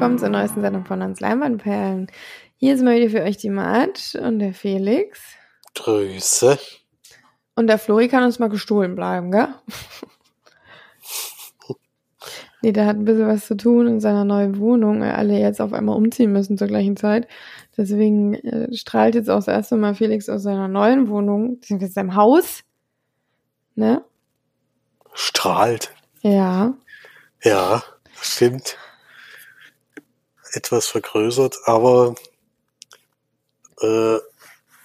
willkommen zur neuesten Sendung von uns Leinwandperlen. Hier ist mal wieder für euch die Mart und der Felix. Grüße. Und der Flori kann uns mal gestohlen bleiben, gell? nee, der hat ein bisschen was zu tun in seiner neuen Wohnung, weil alle jetzt auf einmal umziehen müssen zur gleichen Zeit. Deswegen äh, strahlt jetzt auch das erste Mal Felix aus seiner neuen Wohnung, aus seinem Haus. Ne? Strahlt. Ja. Ja, stimmt. Etwas vergrößert, aber äh,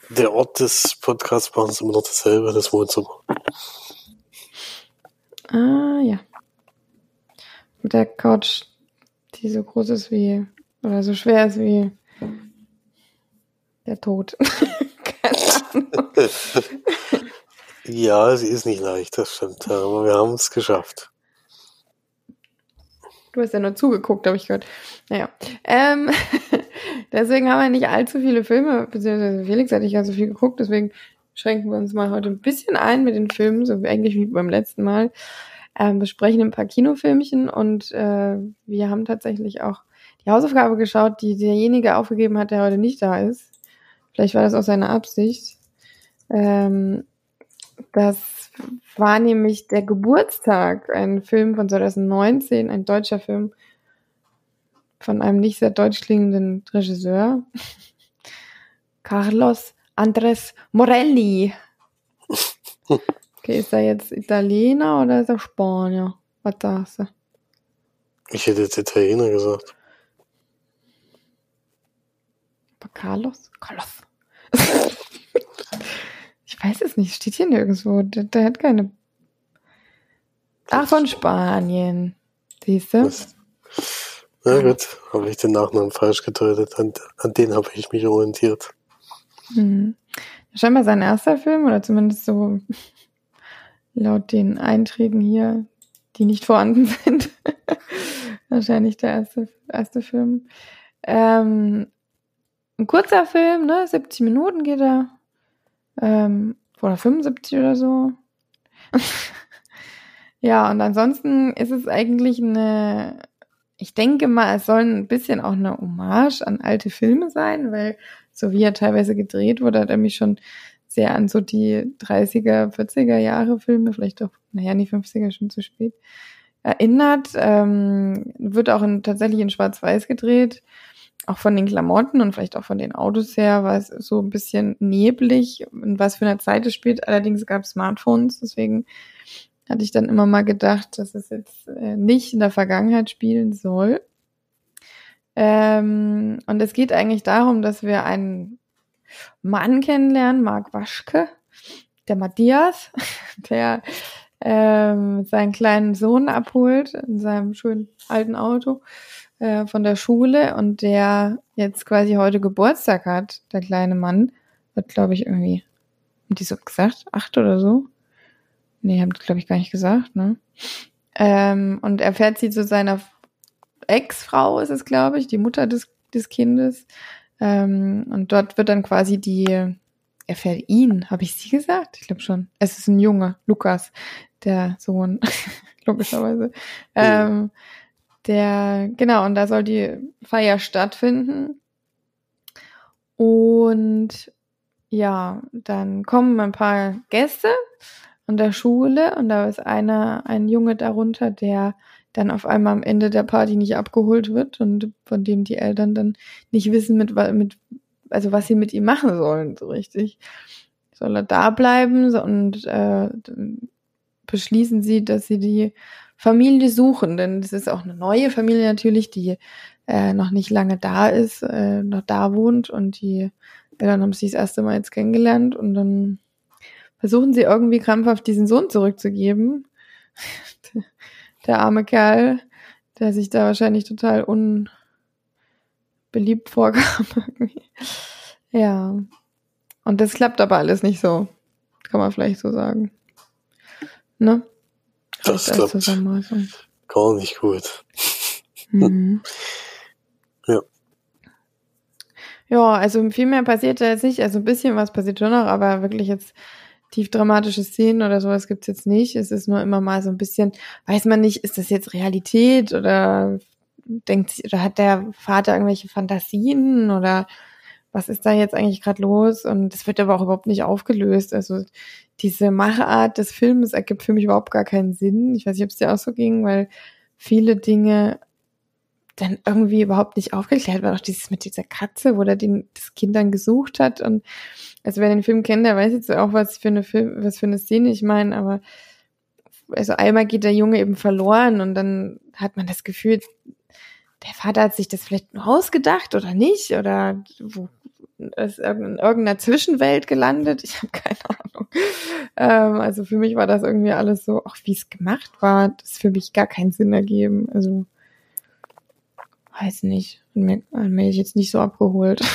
der Ort des Podcasts bei uns immer noch dasselbe, das Wohnzimmer. Ah, ja. Mit der Couch, die so groß ist wie, oder so schwer ist wie der Tod. Keine Ahnung. ja, sie ist nicht leicht, das stimmt, aber wir haben es geschafft. Du hast ja nur zugeguckt, habe ich gehört. Naja. Ähm, deswegen haben wir nicht allzu viele Filme, beziehungsweise Felix hat nicht so viel geguckt, deswegen schränken wir uns mal heute ein bisschen ein mit den Filmen, so eigentlich wie beim letzten Mal. Ähm, besprechen ein paar Kinofilmchen und äh, wir haben tatsächlich auch die Hausaufgabe geschaut, die derjenige aufgegeben hat, der heute nicht da ist. Vielleicht war das auch seine Absicht. Ähm, das war nämlich der Geburtstag, ein Film von 2019, ein deutscher Film von einem nicht sehr deutsch klingenden Regisseur. Carlos Andres Morelli. Okay, ist er jetzt Italiener oder ist er Spanier? Was sagst du? Ich hätte jetzt Italiener gesagt. Aber Carlos? Carlos. Ich weiß es nicht, steht hier nirgendwo. Der, der hat keine. Ach, von Spanien. Siehst du? Na gut, habe ich den Nachnamen falsch gedeutet. An, an den habe ich mich orientiert. Mhm. Scheinbar sein erster Film, oder zumindest so laut den Einträgen hier, die nicht vorhanden sind. Wahrscheinlich der erste, erste Film. Ähm, ein kurzer Film, ne? 70 Minuten geht er. Ähm, oder 75 oder so. ja, und ansonsten ist es eigentlich eine, ich denke mal, es soll ein bisschen auch eine Hommage an alte Filme sein, weil so wie er teilweise gedreht wurde, hat er mich schon sehr an so die 30er, 40er Jahre Filme, vielleicht auch, naja, die 50er schon zu spät, erinnert. Ähm, wird auch in, tatsächlich in Schwarz-Weiß gedreht auch von den Klamotten und vielleicht auch von den Autos her war es so ein bisschen neblig, in was für einer Zeit es spielt. Allerdings gab es Smartphones, deswegen hatte ich dann immer mal gedacht, dass es jetzt äh, nicht in der Vergangenheit spielen soll. Ähm, und es geht eigentlich darum, dass wir einen Mann kennenlernen, Marc Waschke, der Matthias, der ähm, seinen kleinen Sohn abholt in seinem schönen alten Auto äh, von der Schule und der jetzt quasi heute Geburtstag hat, der kleine Mann, wird glaube ich irgendwie, haben die so gesagt, acht oder so? Nee, haben die glaube ich gar nicht gesagt, ne? Ähm, und er fährt sie zu seiner Ex-Frau, ist es glaube ich, die Mutter des, des Kindes. Ähm, und dort wird dann quasi die, er fährt ihn, habe ich sie gesagt? Ich glaube schon. Es ist ein Junge, Lukas, der Sohn, logischerweise. Ähm, der, genau, und da soll die Feier stattfinden. Und ja, dann kommen ein paar Gäste an der Schule und da ist einer, ein Junge darunter, der dann auf einmal am Ende der Party nicht abgeholt wird und von dem die Eltern dann nicht wissen, mit, mit also was sie mit ihm machen sollen, so richtig. Soll er da bleiben und äh, beschließen sie, dass sie die Familie suchen, denn es ist auch eine neue Familie natürlich, die äh, noch nicht lange da ist, äh, noch da wohnt und die Eltern haben sich das erste Mal jetzt kennengelernt und dann versuchen sie irgendwie krampfhaft diesen Sohn zurückzugeben. der arme Kerl, der sich da wahrscheinlich total unbeliebt vorkam. ja. Und das klappt aber alles nicht so. Kann man vielleicht so sagen. Ne? Das klappt gar nicht gut. Mhm. ja. Ja, also viel mehr passiert da jetzt nicht. Also ein bisschen was passiert schon noch, aber wirklich jetzt tief dramatische Szenen oder sowas gibt's jetzt nicht. Es ist nur immer mal so ein bisschen, weiß man nicht, ist das jetzt Realität oder denkt sich, oder hat der Vater irgendwelche Fantasien oder was ist da jetzt eigentlich gerade los? Und es wird aber auch überhaupt nicht aufgelöst. Also diese Machart des Films ergibt für mich überhaupt gar keinen Sinn. Ich weiß nicht, ob es dir auch so ging, weil viele Dinge dann irgendwie überhaupt nicht aufgeklärt werden. Auch dieses mit dieser Katze, wo der den, das Kind dann gesucht hat. Und also wer den Film kennt, der weiß jetzt auch, was für eine Film, was für eine Szene ich meine, aber also einmal geht der Junge eben verloren und dann hat man das Gefühl, der Vater hat sich das vielleicht nur ausgedacht oder nicht oder wo, ist in irgendeiner Zwischenwelt gelandet. Ich habe keine Ahnung. Ähm, also für mich war das irgendwie alles so, auch wie es gemacht war, das für mich gar keinen Sinn ergeben. Also weiß nicht. Mir, mir ich jetzt nicht so abgeholt.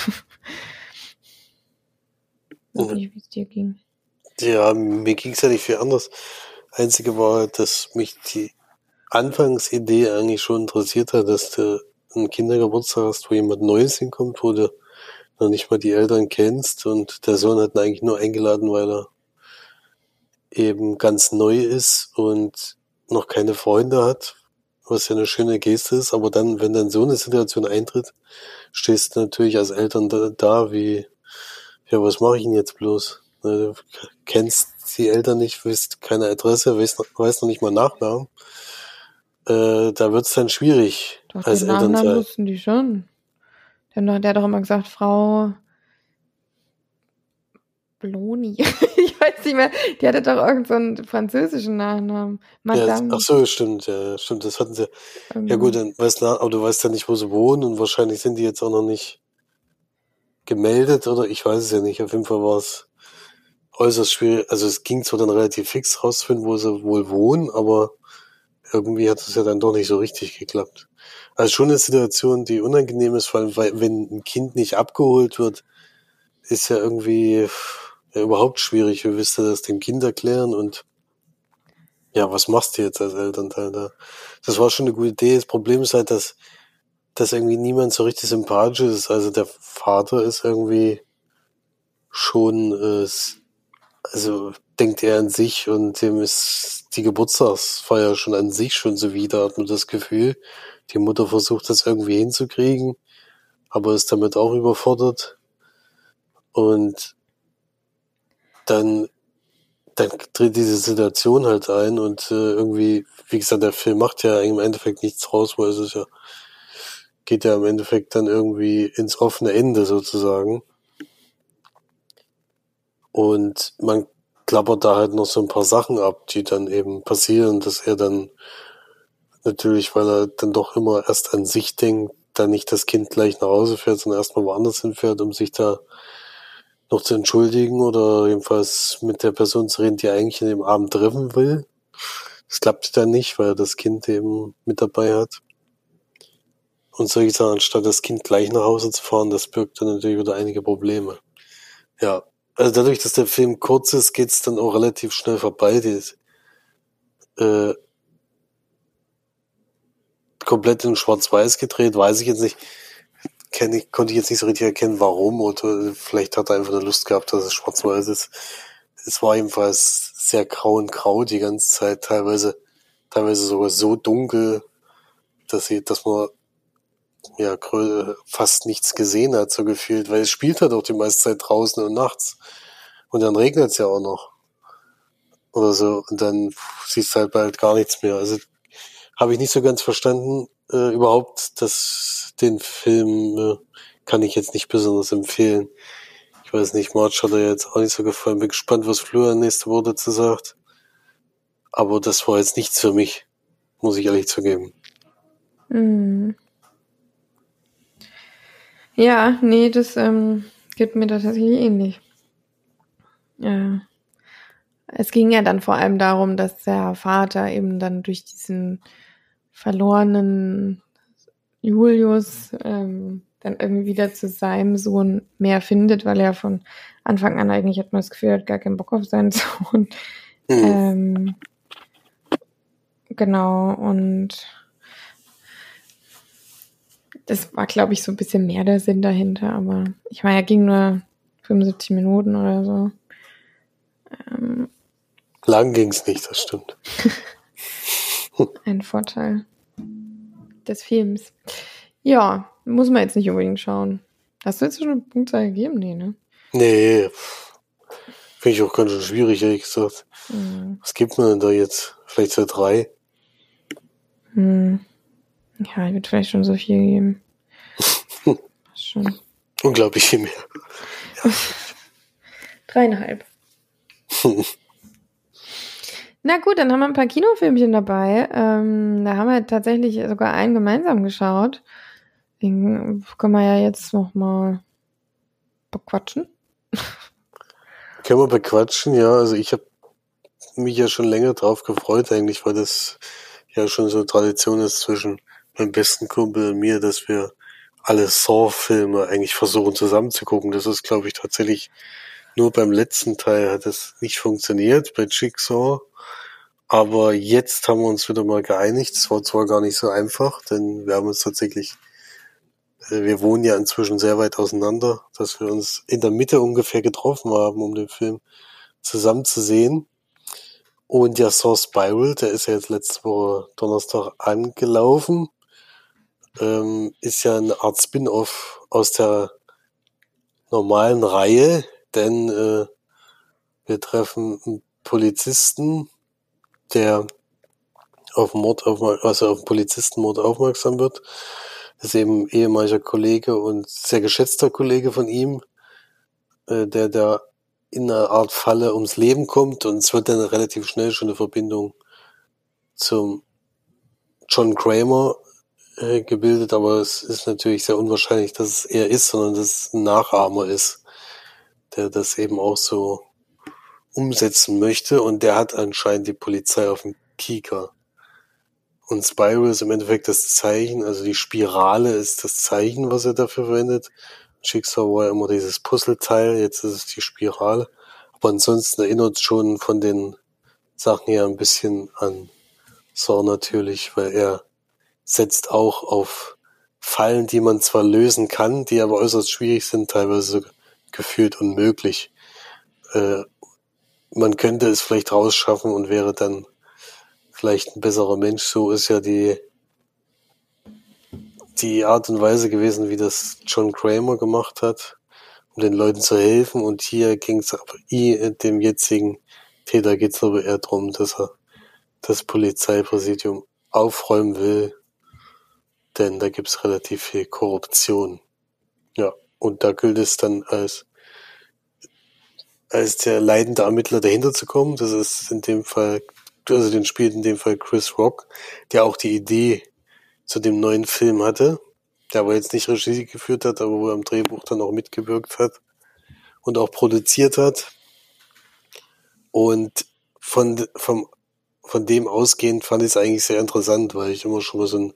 weiß nicht, wie es dir ging. Ja, mir ging es ja nicht viel anders. Einzige war, dass mich die Anfangsidee eigentlich schon interessiert hat, dass du einen Kindergeburtstag hast, wo jemand Neues hinkommt, wo du noch nicht mal die Eltern kennst und der Sohn hat ihn eigentlich nur eingeladen, weil er eben ganz neu ist und noch keine Freunde hat, was ja eine schöne Geste ist, aber dann, wenn dann so eine Situation eintritt, stehst du natürlich als Eltern da, da wie, ja, was mache ich denn jetzt bloß? Du kennst die Eltern nicht, weißt keine Adresse, weißt, weißt noch nicht mal Nachnamen. Äh, da wird's dann schwierig Doch, als den Nachnamen Elternteil. wussten die schon. Der, hat- der hat doch immer gesagt, Frau Bloni. ich weiß nicht mehr. Die hatte doch irgendeinen so französischen Nachnamen. Ja, Madame. ach so, stimmt, ja, stimmt, das hatten sie. Ja irgendwas. gut, dann weißt du, aber du weißt ja nicht, wo sie wohnen und wahrscheinlich sind die jetzt auch noch nicht gemeldet oder ich weiß es ja nicht. Auf jeden Fall war es äußerst schwierig. Also es ging zwar dann relativ fix rausfinden, wo sie wohl wohnen, aber irgendwie hat es ja dann doch nicht so richtig geklappt. Also schon eine Situation, die unangenehm ist, weil, weil wenn ein Kind nicht abgeholt wird, ist ja irgendwie ja, überhaupt schwierig. Wie willst du das dem Kind erklären und ja, was machst du jetzt als Elternteil da? Das war schon eine gute Idee. Das Problem ist halt, dass, dass irgendwie niemand so richtig sympathisch ist. Also der Vater ist irgendwie schon, äh, also denkt er an sich und dem ist die Geburtstagsfeier schon an sich schon so wieder, hat man das Gefühl. Die Mutter versucht das irgendwie hinzukriegen, aber ist damit auch überfordert. Und dann, dann tritt diese Situation halt ein und äh, irgendwie, wie gesagt, der Film macht ja im Endeffekt nichts raus, weil es ist ja, geht ja im Endeffekt dann irgendwie ins offene Ende sozusagen. Und man klappert da halt noch so ein paar Sachen ab, die dann eben passieren, dass er dann natürlich, weil er dann doch immer erst an sich denkt, dann nicht das Kind gleich nach Hause fährt, sondern erstmal woanders hinfährt, um sich da noch zu entschuldigen oder jedenfalls mit der Person zu reden, die er eigentlich in dem Abend treffen will. Das klappt dann nicht, weil er das Kind eben mit dabei hat. Und solche Sachen, anstatt das Kind gleich nach Hause zu fahren, das birgt dann natürlich wieder einige Probleme. Ja, also dadurch, dass der Film kurz ist, geht's dann auch relativ schnell vorbei. Die, äh, komplett in Schwarz-Weiß gedreht, weiß ich jetzt nicht. Kenn ich, konnte ich jetzt nicht so richtig erkennen, warum. Oder vielleicht hat er einfach eine Lust gehabt, dass es schwarz-weiß ist. Es war jedenfalls sehr grau und grau die ganze Zeit, teilweise, teilweise sogar so dunkel, dass sie, dass man ja grö- fast nichts gesehen hat, so gefühlt, weil es spielt halt auch die meiste Zeit draußen und nachts. Und dann regnet es ja auch noch. Oder so. Und dann siehst du halt bald gar nichts mehr. Also habe ich nicht so ganz verstanden. Äh, überhaupt, dass den Film äh, kann ich jetzt nicht besonders empfehlen. Ich weiß nicht, March hat er jetzt auch nicht so gefallen. Bin gespannt, was Florian nächste Woche dazu sagt. Aber das war jetzt nichts für mich, muss ich ehrlich zugeben. Mhm. Ja, nee, das ähm, geht mir da tatsächlich ähnlich. Ja. Es ging ja dann vor allem darum, dass der Vater eben dann durch diesen verlorenen Julius ähm, dann irgendwie wieder zu seinem Sohn mehr findet, weil er von Anfang an eigentlich hat man das Gefühl, er hat gar keinen Bock auf seinen Sohn. Hm. Ähm, genau, und das war, glaube ich, so ein bisschen mehr der Sinn dahinter, aber ich meine, er ging nur 75 Minuten oder so. Ähm, Lang ging's nicht, das stimmt. ein Vorteil. des Films. Ja, muss man jetzt nicht unbedingt schauen. Hast du jetzt schon eine Punktzahl gegeben? Nee, ne? Nee, finde ich auch ganz schön schwierig, ehrlich gesagt. Mhm. Was gibt man denn da jetzt? Vielleicht so drei? Hm. Ja, ich würde vielleicht schon so viel geben. schon. Unglaublich viel mehr. Ja. Dreieinhalb. Na gut, dann haben wir ein paar Kinofilmchen dabei. Ähm, da haben wir tatsächlich sogar einen gemeinsam geschaut. Den können wir ja jetzt nochmal bequatschen. Können wir bequatschen, ja. Also ich habe mich ja schon länger drauf gefreut eigentlich, weil das ja schon so Tradition ist zwischen meinem besten Kumpel und mir, dass wir alle Saw-Filme eigentlich versuchen zusammen zu gucken. Das ist, glaube ich, tatsächlich nur beim letzten Teil hat es nicht funktioniert, bei Jigsaw. Aber jetzt haben wir uns wieder mal geeinigt. Es war zwar gar nicht so einfach, denn wir haben uns tatsächlich, äh, wir wohnen ja inzwischen sehr weit auseinander, dass wir uns in der Mitte ungefähr getroffen haben, um den Film zusammen zu sehen. Und ja, Saw Spiral, der ist ja jetzt letzte Woche Donnerstag angelaufen. Ähm, ist ja eine Art Spin-off aus der normalen Reihe, denn äh, wir treffen einen Polizisten, der auf Mord auf, also auf Polizistenmord aufmerksam wird. Das ist eben ehemaliger Kollege und sehr geschätzter Kollege von ihm, äh, der da in einer Art Falle ums Leben kommt und es wird dann relativ schnell schon eine Verbindung zum John Kramer äh, gebildet, aber es ist natürlich sehr unwahrscheinlich, dass es er ist, sondern dass es ein Nachahmer ist, der das eben auch so umsetzen möchte und der hat anscheinend die Polizei auf dem Kieker. Und Spiral ist im Endeffekt das Zeichen, also die Spirale ist das Zeichen, was er dafür verwendet. Jigsaw war ja immer dieses Puzzleteil, jetzt ist es die Spirale. Aber ansonsten erinnert schon von den Sachen her ein bisschen an Saw natürlich, weil er setzt auch auf Fallen, die man zwar lösen kann, die aber äußerst schwierig sind, teilweise gefühlt unmöglich. Äh, man könnte es vielleicht rausschaffen und wäre dann vielleicht ein besserer Mensch. So ist ja die, die Art und Weise gewesen, wie das John Kramer gemacht hat, um den Leuten zu helfen. Und hier ging es dem jetzigen Täter geht es aber eher darum, dass er das Polizeipräsidium aufräumen will, denn da gibt es relativ viel Korruption. Ja, und da gilt es dann als als der leidende Ermittler dahinter zu kommen. Das ist in dem Fall, also den spielt in dem Fall Chris Rock, der auch die Idee zu dem neuen Film hatte, der aber jetzt nicht Regie geführt hat, aber wo er am Drehbuch dann auch mitgewirkt hat und auch produziert hat. Und von, vom, von dem ausgehend fand ich es eigentlich sehr interessant, weil ich immer schon mal so ein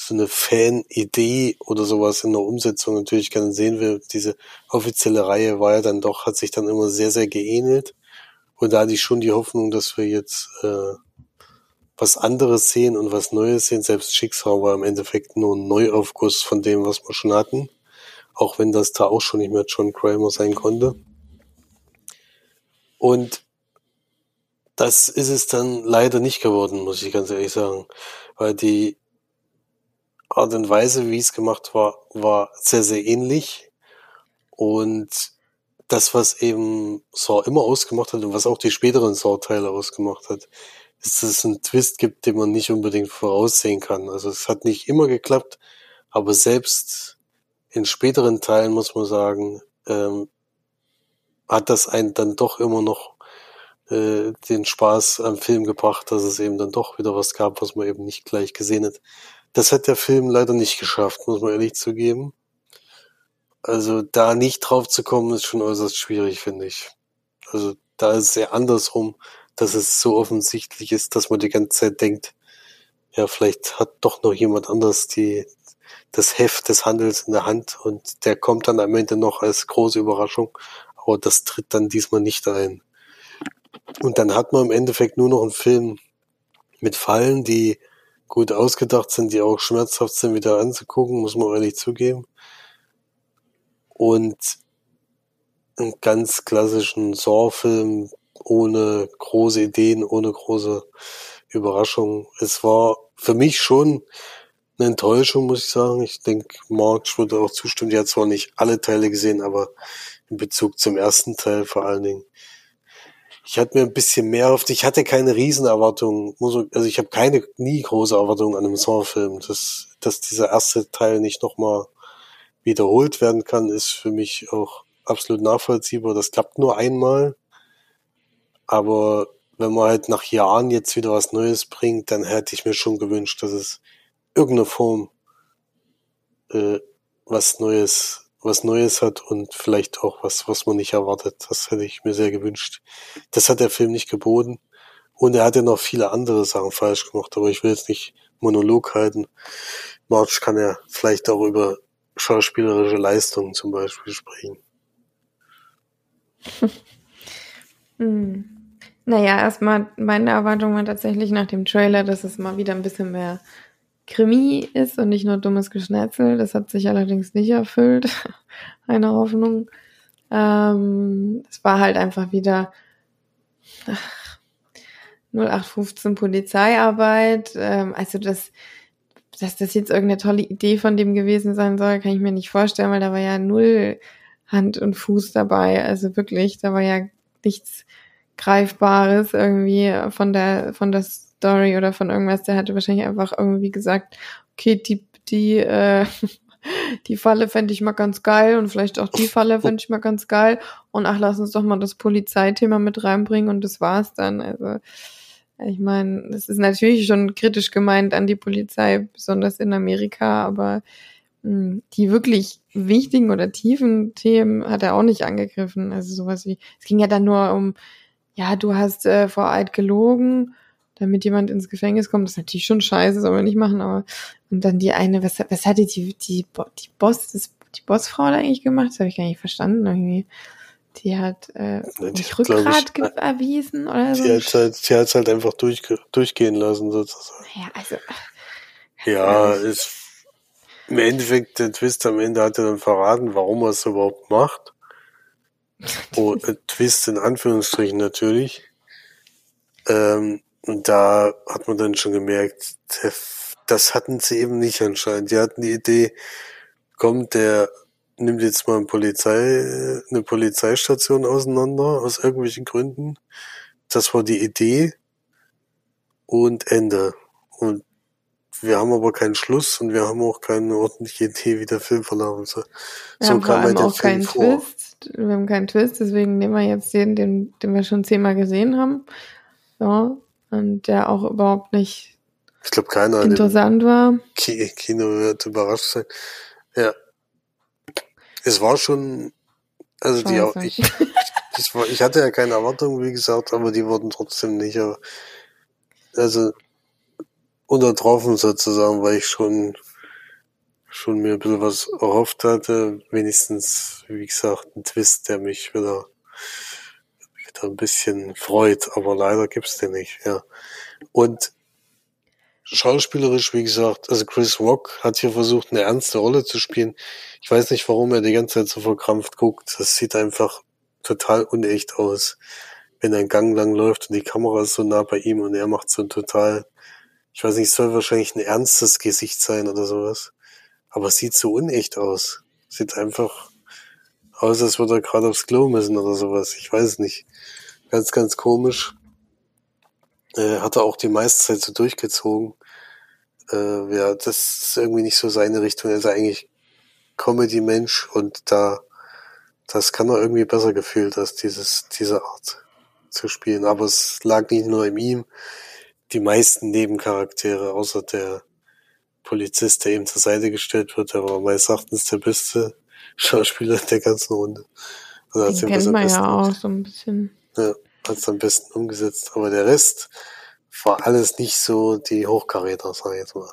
so eine Fan-Idee oder sowas in der Umsetzung natürlich gerne sehen will. Diese offizielle Reihe war ja dann doch, hat sich dann immer sehr, sehr geähnelt. Und da hatte ich schon die Hoffnung, dass wir jetzt äh, was anderes sehen und was Neues sehen. Selbst Schicksal war im Endeffekt nur ein Neuaufguss von dem, was wir schon hatten. Auch wenn das da auch schon nicht mehr John Kramer sein konnte. Und das ist es dann leider nicht geworden, muss ich ganz ehrlich sagen. Weil die Art und Weise, wie es gemacht war, war sehr, sehr ähnlich. Und das, was eben Saw immer ausgemacht hat und was auch die späteren Saw-Teile ausgemacht hat, ist, dass es einen Twist gibt, den man nicht unbedingt voraussehen kann. Also es hat nicht immer geklappt, aber selbst in späteren Teilen muss man sagen, ähm, hat das einen dann doch immer noch äh, den Spaß am Film gebracht, dass es eben dann doch wieder was gab, was man eben nicht gleich gesehen hat. Das hat der Film leider nicht geschafft, muss man ehrlich zugeben. Also da nicht drauf zu kommen, ist schon äußerst schwierig, finde ich. Also da ist es eher andersrum, dass es so offensichtlich ist, dass man die ganze Zeit denkt, ja, vielleicht hat doch noch jemand anders die, das Heft des Handels in der Hand und der kommt dann am Ende noch als große Überraschung, aber das tritt dann diesmal nicht ein. Und dann hat man im Endeffekt nur noch einen Film mit Fallen, die gut ausgedacht sind, die auch schmerzhaft sind, wieder anzugucken, muss man ehrlich zugeben. Und einen ganz klassischen Saw-Film ohne große Ideen, ohne große Überraschungen. Es war für mich schon eine Enttäuschung, muss ich sagen. Ich denke, Mark würde auch zustimmen. Die hat zwar nicht alle Teile gesehen, aber in Bezug zum ersten Teil vor allen Dingen. Ich hatte mir ein bisschen mehr auf, ich hatte keine Riesenerwartungen, also ich habe keine, nie große Erwartungen an einem Saw-Film. Dass, dass dieser erste Teil nicht nochmal wiederholt werden kann, ist für mich auch absolut nachvollziehbar. Das klappt nur einmal. Aber wenn man halt nach Jahren jetzt wieder was Neues bringt, dann hätte ich mir schon gewünscht, dass es irgendeine Form äh, was Neues, was Neues hat und vielleicht auch was, was man nicht erwartet. Das hätte ich mir sehr gewünscht. Das hat der Film nicht geboten. Und er hat ja noch viele andere Sachen falsch gemacht, aber ich will jetzt nicht Monolog halten. March kann ja vielleicht auch über schauspielerische Leistungen zum Beispiel sprechen. hm. Naja, erstmal meine Erwartung war tatsächlich nach dem Trailer, dass es mal wieder ein bisschen mehr Krimi ist und nicht nur dummes Geschnetzel. Das hat sich allerdings nicht erfüllt. Eine Hoffnung. Ähm, es war halt einfach wieder ach, 0815 Polizeiarbeit. Ähm, also das, dass das jetzt irgendeine tolle Idee von dem gewesen sein soll, kann ich mir nicht vorstellen, weil da war ja null Hand und Fuß dabei. Also wirklich, da war ja nichts Greifbares irgendwie von der, von der Story oder von irgendwas. Der hatte wahrscheinlich einfach irgendwie gesagt, okay, die, die, äh, die Falle fände ich mal ganz geil und vielleicht auch die Falle fände ich mal ganz geil. Und ach, lass uns doch mal das Polizeithema mit reinbringen und das war's dann. Also, ich meine, das ist natürlich schon kritisch gemeint an die Polizei, besonders in Amerika, aber mh, hm, die wirklich wichtigen oder tiefen Themen hat er auch nicht angegriffen. Also sowas wie, es ging ja dann nur um ja, du hast äh, vor Eid gelogen, damit jemand ins Gefängnis kommt. Das ist natürlich schon scheiße, soll man nicht machen, aber und dann die eine, was, was hatte die, die, die Boss, das, die Bossfrau da eigentlich gemacht? Das habe ich gar nicht verstanden irgendwie. Die hat äh, die Rückgrat ich, erwiesen oder so. Die hat halt, die hat halt einfach durch, durchgehen lassen sozusagen. Ja, also. Ja, ist im Endeffekt der Twist am Ende hat er dann verraten, warum er es überhaupt macht. Oh, äh, Twist in Anführungsstrichen natürlich. Ähm, und da hat man dann schon gemerkt, das hatten sie eben nicht anscheinend. Die hatten die Idee, kommt der nimmt jetzt mal eine, Polizei, eine Polizeistation auseinander aus irgendwelchen Gründen. Das war die Idee und Ende. Und wir haben aber keinen Schluss und wir haben auch keine ordentliche Idee, wie der Film verlaufen soll. Wir so haben kam vor allem auch Film keinen vor. Twist. Wir haben keinen Twist, deswegen nehmen wir jetzt den, den, den wir schon zehnmal gesehen haben. So. Und der auch überhaupt nicht ich glaube, keiner interessant war. Kino wird überrascht sein. Ja. Es war schon, also die auch, ich, ich, war, ich hatte ja keine Erwartungen, wie gesagt, aber die wurden trotzdem nicht, also, untertroffen sozusagen, weil ich schon, schon mir ein bisschen was erhofft hatte. Wenigstens, wie gesagt, ein Twist, der mich wieder, wieder ein bisschen freut, aber leider gibt's den nicht, ja. Und schauspielerisch, wie gesagt, also Chris Rock hat hier versucht, eine ernste Rolle zu spielen. Ich weiß nicht, warum er die ganze Zeit so verkrampft guckt. Das sieht einfach total unecht aus. Wenn einen Gang lang läuft und die Kamera ist so nah bei ihm und er macht so ein total ich weiß nicht, soll wahrscheinlich ein ernstes Gesicht sein oder sowas. Aber es sieht so unecht aus. Sieht einfach aus, als würde er gerade aufs Klo müssen oder sowas. Ich weiß es nicht. Ganz, ganz komisch. Äh, hat er auch die meiste Zeit so durchgezogen. Äh, ja, das ist irgendwie nicht so seine Richtung. Er ist eigentlich Comedy-Mensch und da, das kann er irgendwie besser gefühlt als dieses, diese Art zu spielen. Aber es lag nicht nur in ihm die meisten Nebencharaktere, außer der Polizist, der ihm zur Seite gestellt wird, der war meines Erachtens der beste Schauspieler der ganzen Runde. Also Den kennt man ja auch so ein bisschen. Ja, hat es am besten umgesetzt. Aber der Rest war alles nicht so die Hochkaräter, sag ich jetzt mal.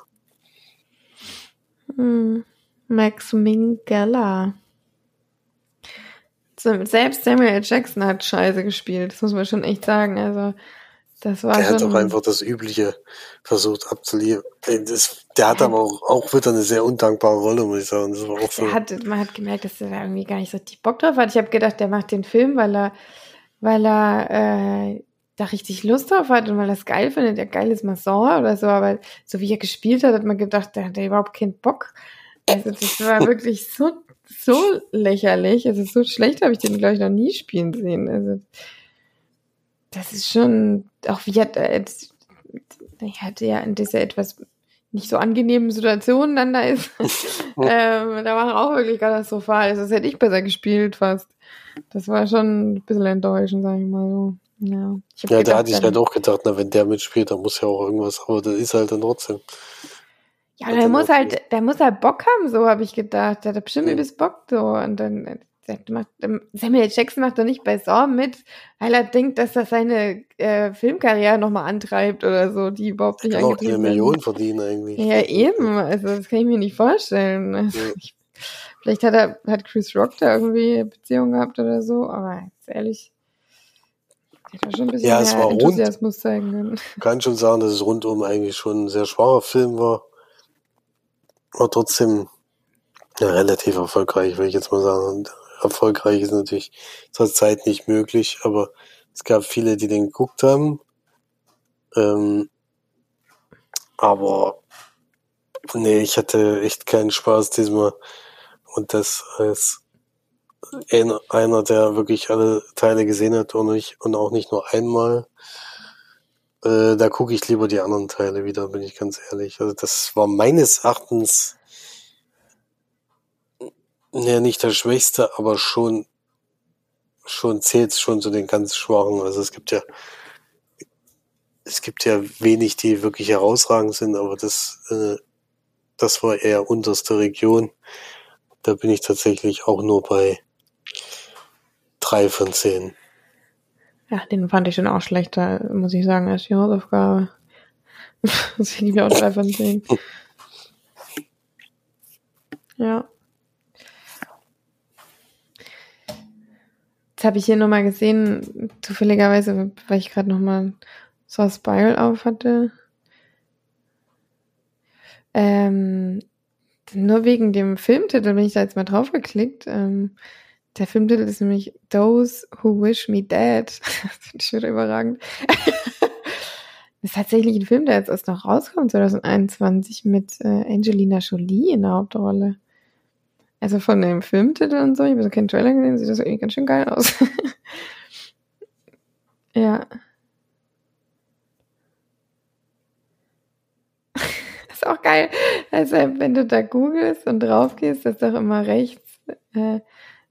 Hm. Max Minghella. Selbst Samuel. Jackson hat Scheiße gespielt, das muss man schon echt sagen. Also das war der hat doch einfach das Übliche versucht abzuliefern. Der hat aber auch, auch wieder eine sehr undankbare Rolle, muss ich sagen. Auch so. Hat, man hat gemerkt, dass er da irgendwie gar nicht so die Bock drauf hat. Ich habe gedacht, der macht den Film, weil er, weil er äh, da richtig Lust drauf hat und weil das geil findet, ja geiles Masson oder so, aber so wie er gespielt hat, hat man gedacht, der hat überhaupt keinen Bock. Also das war wirklich so, so lächerlich. Also so schlecht habe ich den, glaube ich, noch nie spielen sehen. Also das ist schon, auch wie hat er jetzt, er hatte ja in dieser etwas nicht so angenehmen Situationen dann da ist. ähm, da war auch wirklich katastrophal. Also das hätte ich besser gespielt fast. Das war schon ein bisschen enttäuschend, sage ich mal so. Ja, ja gedacht, da hatte ich halt auch gedacht, na, wenn der mitspielt, dann muss ja auch irgendwas, aber das ist halt dann trotzdem. Ja, der muss halt, der muss halt Bock haben, so habe ich gedacht. Der hat bestimmt übelst mhm. Bock so. Und dann macht, Samuel Jackson macht doch nicht bei Saw mit, weil er denkt, dass das seine äh, Filmkarriere nochmal antreibt oder so, die überhaupt nicht angetrieben auch eine Million verdienen eigentlich. Ja, eben. Also das kann ich mir nicht vorstellen. Also, ja. ich, vielleicht hat er, hat Chris Rock da irgendwie Beziehungen gehabt oder so, aber jetzt ehrlich, schon ein bisschen ja, es war Enthusiasmus rund, zeigen können. Kann schon sagen, dass es rundum eigentlich schon ein sehr schwacher Film war. Aber trotzdem ja, relativ erfolgreich, würde ich jetzt mal sagen. Erfolgreich ist natürlich zur Zeit nicht möglich, aber es gab viele, die den geguckt haben. Ähm, aber nee, ich hatte echt keinen Spaß diesmal. Und das als einer, der wirklich alle Teile gesehen hat und, nicht, und auch nicht nur einmal. Äh, da gucke ich lieber die anderen Teile wieder, bin ich ganz ehrlich. Also das war meines Erachtens ja nicht der Schwächste, aber schon schon zählt schon zu den ganz Schwachen. Also es gibt ja es gibt ja wenig, die wirklich herausragend sind, aber das äh, das war eher unterste Region. Da bin ich tatsächlich auch nur bei drei von zehn. Ja, den fand ich schon auch schlechter, muss ich sagen, als die Hausaufgabe. Deswegen ich auch drei von zehn. Ja. Jetzt habe ich hier nochmal gesehen, zufälligerweise, weil ich gerade nochmal so Spiral auf hatte. Ähm, nur wegen dem Filmtitel bin ich da jetzt mal draufgeklickt. Ähm, der Filmtitel ist nämlich Those Who Wish Me Dead. das finde ich schon überragend. das ist tatsächlich ein Film, der jetzt erst noch rauskommt, 2021, mit äh, Angelina Jolie in der Hauptrolle. Also von dem Filmtitel und so, ich habe so keinen Trailer gesehen, sieht das irgendwie ganz schön geil aus. ja. ist auch geil. Also wenn du da googelst und drauf gehst, ist doch immer rechts äh,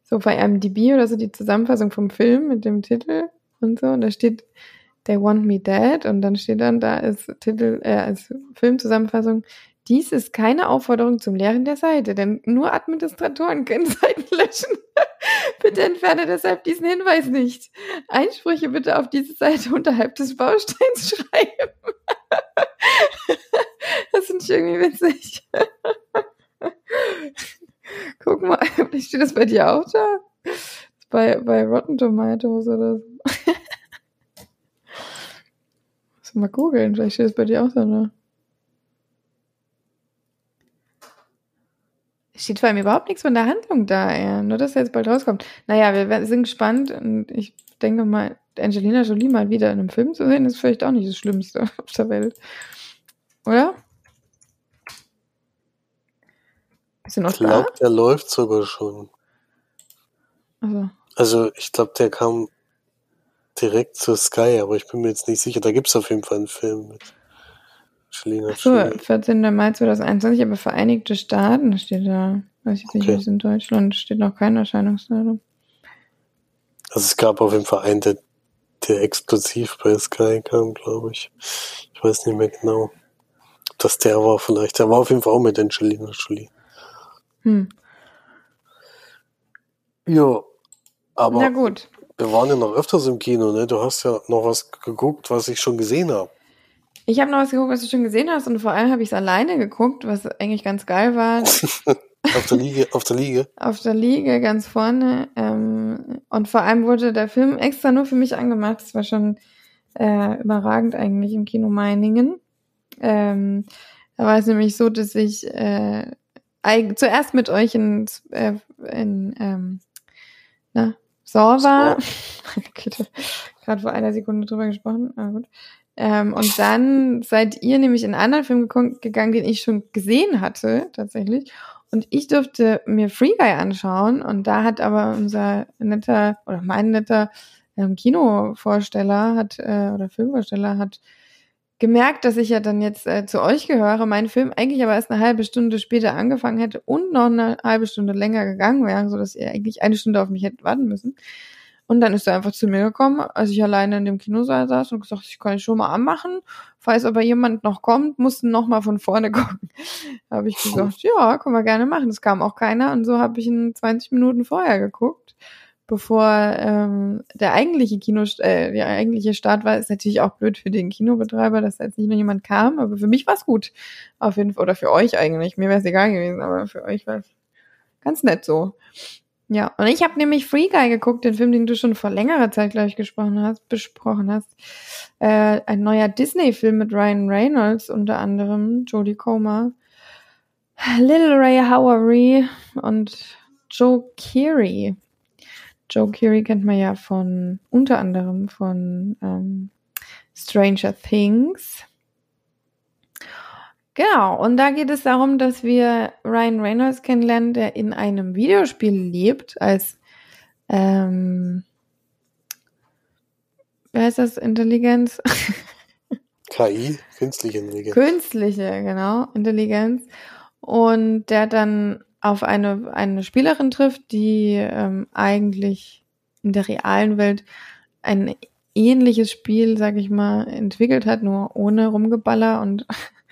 so bei MDB oder so die Zusammenfassung vom Film mit dem Titel und so. Und da steht They Want Me Dead und dann steht dann da als Titel, äh, als Filmzusammenfassung, dies ist keine Aufforderung zum Leeren der Seite, denn nur Administratoren können Seiten löschen. bitte entferne deshalb diesen Hinweis nicht. Einsprüche bitte auf diese Seite unterhalb des Bausteins schreiben. das finde ich irgendwie witzig. Guck mal, steht das bei dir auch da? Bei, bei Rotten Tomatoes oder so. Muss mal googeln, vielleicht steht das bei dir auch da, ne? Steht vor allem überhaupt nichts von der Handlung da, ey. Nur, dass er jetzt bald rauskommt. Naja, wir sind gespannt und ich denke mal, Angelina Jolie mal wieder in einem Film zu sehen, ist vielleicht auch nicht das Schlimmste auf der Welt. Oder? Bist du noch ich glaube, der läuft sogar schon. Also, also ich glaube, der kam direkt zur Sky, aber ich bin mir jetzt nicht sicher. Da gibt es auf jeden Fall einen Film mit Angelina Achso, 14. Mai 2021, aber Vereinigte Staaten steht da. Weiß ich nicht, okay. wie es in Deutschland steht noch kein Erscheinungsdatum. Also es gab auf jeden Fall einen, der, der explosiv bei Sky kam, glaube ich. Ich weiß nicht mehr genau. Dass der war vielleicht. Der war auf jeden Fall auch mit Angelina Jolie. Hm. Ja, aber Na gut. wir waren ja noch öfters im Kino, ne? Du hast ja noch was geguckt, was ich schon gesehen habe. Ich habe noch was geguckt, was du schon gesehen hast und vor allem habe ich es alleine geguckt, was eigentlich ganz geil war. auf der Liege, auf der Liege. Auf der Liege, ganz vorne. Ähm, und vor allem wurde der Film extra nur für mich angemacht. Das war schon äh, überragend eigentlich im Kino Meiningen. Ähm, da war es nämlich so, dass ich äh, zuerst mit euch in, äh, in ähm, na, Saw war. gerade vor einer Sekunde drüber gesprochen. Ah, gut. Ähm, und dann seid ihr nämlich in einen anderen Film gegangen, den ich schon gesehen hatte, tatsächlich. Und ich durfte mir Free Guy anschauen und da hat aber unser netter oder mein netter ähm, Kinovorsteller hat äh, oder Filmvorsteller hat gemerkt, dass ich ja dann jetzt äh, zu euch gehöre, mein Film eigentlich aber erst eine halbe Stunde später angefangen hätte und noch eine halbe Stunde länger gegangen wäre, so dass ihr eigentlich eine Stunde auf mich hättet warten müssen. Und dann ist er einfach zu mir gekommen, als ich alleine in dem Kinosaal saß und gesagt, ich kann ihn schon mal anmachen. Falls aber jemand noch kommt, mussten noch mal von vorne gucken. habe ich gesagt, ja, können wir gerne machen. Es kam auch keiner und so habe ich ihn 20 Minuten vorher geguckt, bevor ähm, der eigentliche Kino, äh, der eigentliche Start war. Ist natürlich auch blöd für den Kinobetreiber, dass da jetzt nicht noch jemand kam, aber für mich war es gut. Auf jeden Fall oder für euch eigentlich. Mir wäre es egal gewesen, aber für euch war es ganz nett so. Ja, und ich habe nämlich Free Guy geguckt, den Film, den du schon vor längerer Zeit, glaube ich, gesprochen hast, besprochen hast. Äh, ein neuer Disney-Film mit Ryan Reynolds unter anderem, Jodie Comer, Little Ray Howery und Joe Keery. Joe Keery kennt man ja von unter anderem von ähm, Stranger Things. Genau, und da geht es darum, dass wir Ryan Reynolds kennenlernen, der in einem Videospiel lebt, als ähm, wer heißt das? Intelligenz? KI, künstliche Intelligenz. Künstliche, genau, Intelligenz. Und der dann auf eine, eine Spielerin trifft, die ähm, eigentlich in der realen Welt ein ähnliches Spiel, sag ich mal, entwickelt hat, nur ohne Rumgeballer und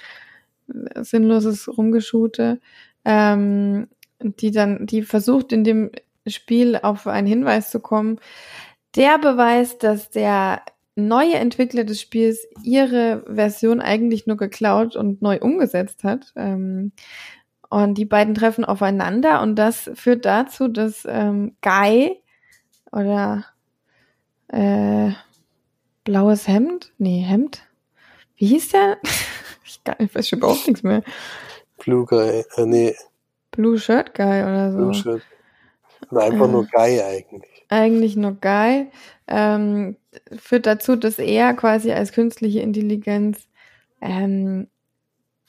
sinnloses Rumgeschute, ähm, die dann, die versucht in dem Spiel auf einen Hinweis zu kommen, der beweist, dass der neue Entwickler des Spiels ihre Version eigentlich nur geklaut und neu umgesetzt hat. Ähm, und die beiden treffen aufeinander und das führt dazu, dass ähm, Guy oder äh, blaues Hemd, nee, Hemd, wie hieß der? ich, gar, ich weiß schon überhaupt nichts mehr. Blue Guy, äh, nee. Blue Shirt Guy oder so. Blue Shirt. einfach äh, nur Guy eigentlich. Eigentlich nur Guy. Ähm, führt dazu, dass er quasi als künstliche Intelligenz ähm,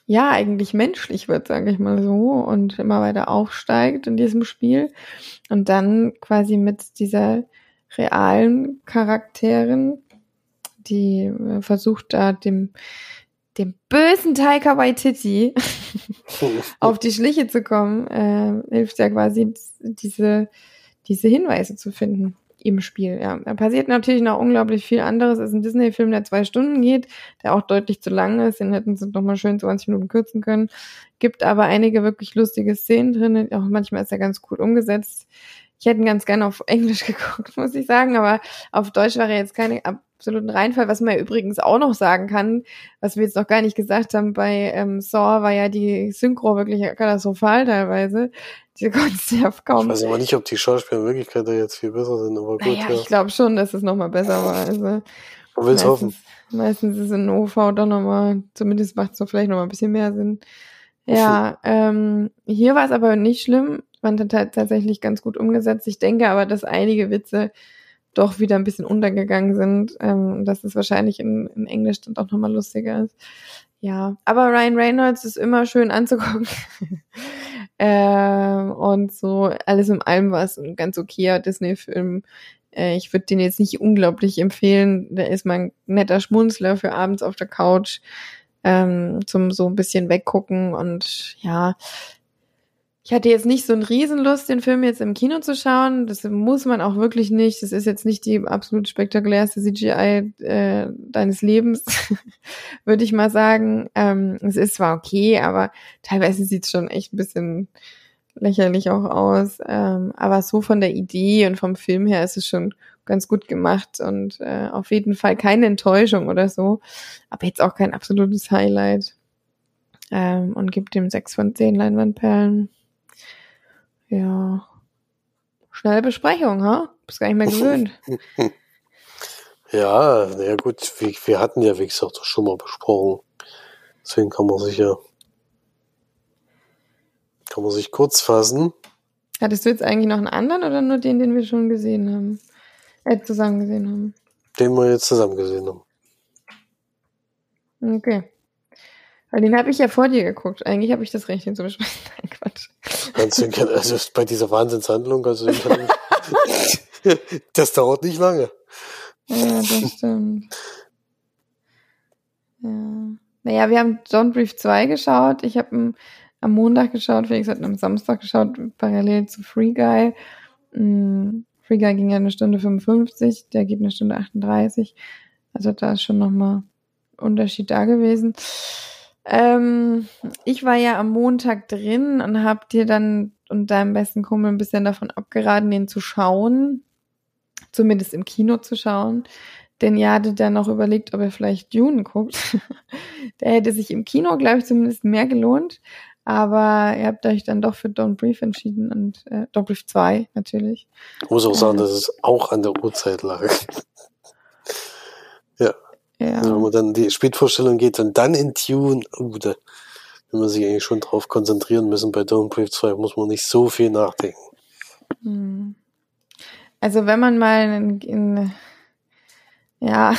ja eigentlich menschlich wird, sage ich mal so, und immer weiter aufsteigt in diesem Spiel und dann quasi mit dieser realen Charakteren, die äh, versucht da dem dem bösen Taika Waititi auf die Schliche zu kommen, äh, hilft ja quasi diese, diese Hinweise zu finden im Spiel. Ja, da passiert natürlich noch unglaublich viel anderes. Es ist ein Disney-Film, der zwei Stunden geht, der auch deutlich zu lang ist. Den hätten sie noch mal schön 20 Minuten kürzen können. Gibt aber einige wirklich lustige Szenen drin. Auch manchmal ist er ganz cool umgesetzt. Ich hätte ihn ganz gerne auf Englisch geguckt, muss ich sagen, aber auf Deutsch war er jetzt keine absoluten Reinfall. Was man ja übrigens auch noch sagen kann, was wir jetzt noch gar nicht gesagt haben, bei ähm, Saw war ja die Synchro wirklich katastrophal teilweise. Die konnte ja kaum. Ich weiß aber nicht, ob die Schauspieler in Wirklichkeit da jetzt viel besser sind, aber gut. Naja, ja. ich glaube schon, dass es nochmal besser war. Also, Man will es hoffen. Meistens ist in OV doch nochmal, zumindest macht es doch vielleicht nochmal ein bisschen mehr Sinn. Ja, ähm, hier war es aber nicht schlimm. Hat halt tatsächlich ganz gut umgesetzt. Ich denke aber, dass einige Witze doch wieder ein bisschen untergegangen sind, ähm, dass es wahrscheinlich in, in Englisch dann doch nochmal lustiger ist. Ja, aber Ryan Reynolds ist immer schön anzugucken. ähm, und so alles im allem war es ein ganz okayer Disney-Film. Äh, ich würde den jetzt nicht unglaublich empfehlen. Der ist mal ein netter Schmunzler für abends auf der Couch ähm, zum so ein bisschen weggucken und ja, ich hatte jetzt nicht so einen Riesenlust, den Film jetzt im Kino zu schauen. Das muss man auch wirklich nicht. Das ist jetzt nicht die absolut spektakulärste CGI äh, deines Lebens, würde ich mal sagen. Ähm, es ist zwar okay, aber teilweise sieht es schon echt ein bisschen lächerlich auch aus. Ähm, aber so von der Idee und vom Film her ist es schon ganz gut gemacht und äh, auf jeden Fall keine Enttäuschung oder so. Aber jetzt auch kein absolutes Highlight. Ähm, und gibt dem sechs von zehn Leinwandperlen. Ja. Schnelle Besprechung, ha? Bist gar nicht mehr gewöhnt. ja, naja gut, wir, wir hatten ja, wie gesagt, das schon mal besprochen. Deswegen kann man sich ja, kann man sich kurz fassen. Hattest du jetzt eigentlich noch einen anderen oder nur den, den wir schon gesehen haben? Äh, zusammen gesehen haben? den wir jetzt zusammen gesehen haben. Okay. Weil den habe ich ja vor dir geguckt. Eigentlich habe ich das Recht, den zu besprechen. Nein, Quatsch. Kannst du, also bei dieser Wahnsinnshandlung, also das dauert nicht lange. Ja, das stimmt. Ja. Naja, wir haben Don't Brief 2 geschaut. Ich habe am Montag geschaut, Felix hat am Samstag geschaut, parallel zu Free Guy. Mm, Free Guy ging ja eine Stunde 55, der geht eine Stunde 38. Also da ist schon nochmal Unterschied da gewesen. Ähm, ich war ja am Montag drin und hab dir dann und deinem besten Kumpel ein bisschen davon abgeraten, den zu schauen. Zumindest im Kino zu schauen. Denn ihr hattet dann noch überlegt, ob er vielleicht Dune guckt. Der hätte sich im Kino, glaube ich, zumindest mehr gelohnt. Aber ihr habt euch dann doch für Don't Brief entschieden und äh, Don't Brief 2 natürlich. Ich muss auch sagen, äh, dass es auch an der Uhrzeit lag. ja. Ja. Also wenn man dann die Spätvorstellung geht und dann in Tune, uh, da will man sich eigentlich schon drauf konzentrieren müssen. Bei Don't Brief 2 muss man nicht so viel nachdenken. Hm. Also wenn man mal in, in ja,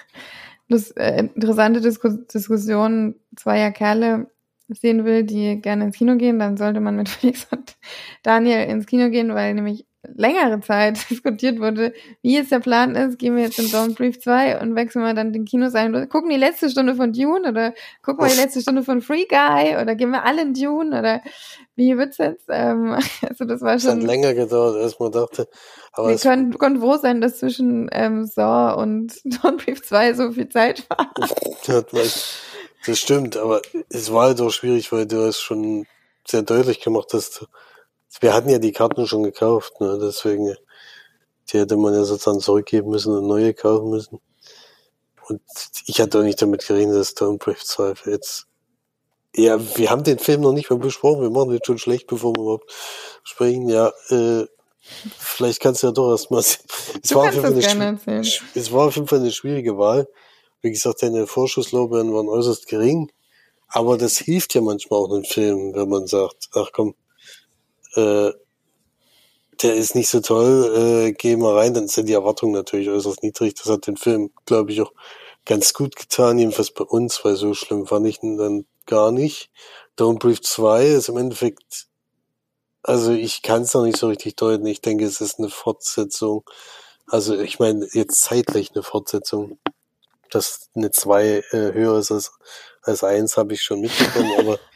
das, äh, interessante Disku Diskussion zweier Kerle sehen will, die gerne ins Kino gehen, dann sollte man mit Felix und Daniel ins Kino gehen, weil nämlich längere Zeit diskutiert wurde, wie jetzt der Plan ist, gehen wir jetzt in Dawn Brief 2 und wechseln wir dann den Kinos ein, gucken die letzte Stunde von Dune oder gucken wir die letzte Stunde von Free Guy oder gehen wir alle in Dune oder wie wird's jetzt? Ähm, also das war schon. Das hat länger gedauert, als man dachte. Aber wir können, können froh sein, dass zwischen ähm, Saw und Dawn Brief 2 so viel Zeit war. das stimmt, aber es war halt auch schwierig, weil du es schon sehr deutlich gemacht hast, wir hatten ja die Karten schon gekauft, ne? deswegen, die hätte man ja sozusagen zurückgeben müssen und neue kaufen müssen. Und ich hatte auch nicht damit gerechnet, dass Stonebreath 2 jetzt ja, wir haben den Film noch nicht mal besprochen. Wir machen den schon schlecht, bevor wir überhaupt sprechen. Ja, äh, vielleicht kannst du ja doch erstmal. Es, war Fall eine, es war auf jeden Fall eine schwierige Wahl. Wie gesagt, deine Vorschusslorbeeren waren äußerst gering. Aber das hilft ja manchmal auch einem Film, wenn man sagt, ach komm, äh, der ist nicht so toll, äh, geh mal rein, dann sind die Erwartungen natürlich äußerst niedrig. Das hat den Film, glaube ich, auch ganz gut getan, jedenfalls bei uns, weil so schlimm fand ich ihn dann gar nicht. Don't Brief 2 ist im Endeffekt, also ich kann es noch nicht so richtig deuten. Ich denke, es ist eine Fortsetzung. Also ich meine, jetzt zeitlich eine Fortsetzung. Dass eine 2 äh, höher ist als, als 1, habe ich schon mitbekommen, aber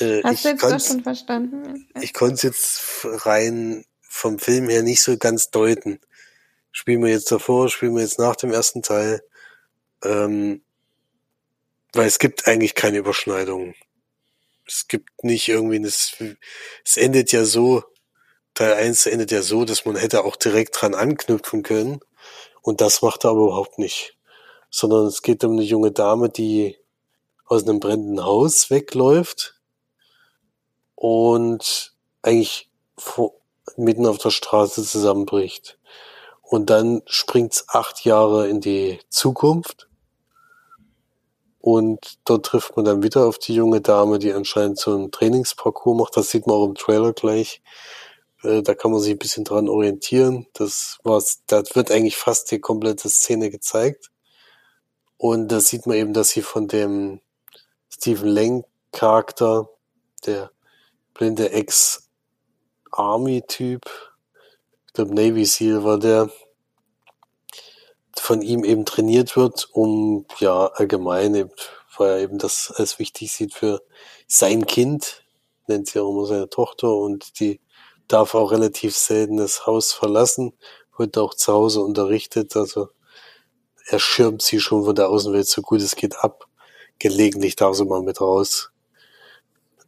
äh, Hast du jetzt das schon verstanden? Ich konnte es jetzt rein vom Film her nicht so ganz deuten. Spielen wir jetzt davor, spielen wir jetzt nach dem ersten Teil. Ähm, weil es gibt eigentlich keine Überschneidungen. Es gibt nicht irgendwie, es, es endet ja so, Teil 1 endet ja so, dass man hätte auch direkt dran anknüpfen können. Und das macht er aber überhaupt nicht. Sondern es geht um eine junge Dame, die aus einem brennenden Haus wegläuft und eigentlich vor, mitten auf der Straße zusammenbricht. Und dann springt's acht Jahre in die Zukunft. Und dort trifft man dann wieder auf die junge Dame, die anscheinend so einen Trainingsparcours macht. Das sieht man auch im Trailer gleich. Äh, da kann man sich ein bisschen dran orientieren. Das war's, da wird eigentlich fast die komplette Szene gezeigt. Und da sieht man eben, dass sie von dem Stephen Lang Charakter, der blinde Ex-Army-Typ, ich glaube Navy Seal war der, von ihm eben trainiert wird, um ja allgemein eben, weil er eben das als wichtig sieht für sein Kind, nennt sie auch immer seine Tochter und die darf auch relativ selten das Haus verlassen, wird auch zu Hause unterrichtet, also er schirmt sie schon von der Außenwelt so gut es geht ab. Gelegentlich darf sie mal mit raus,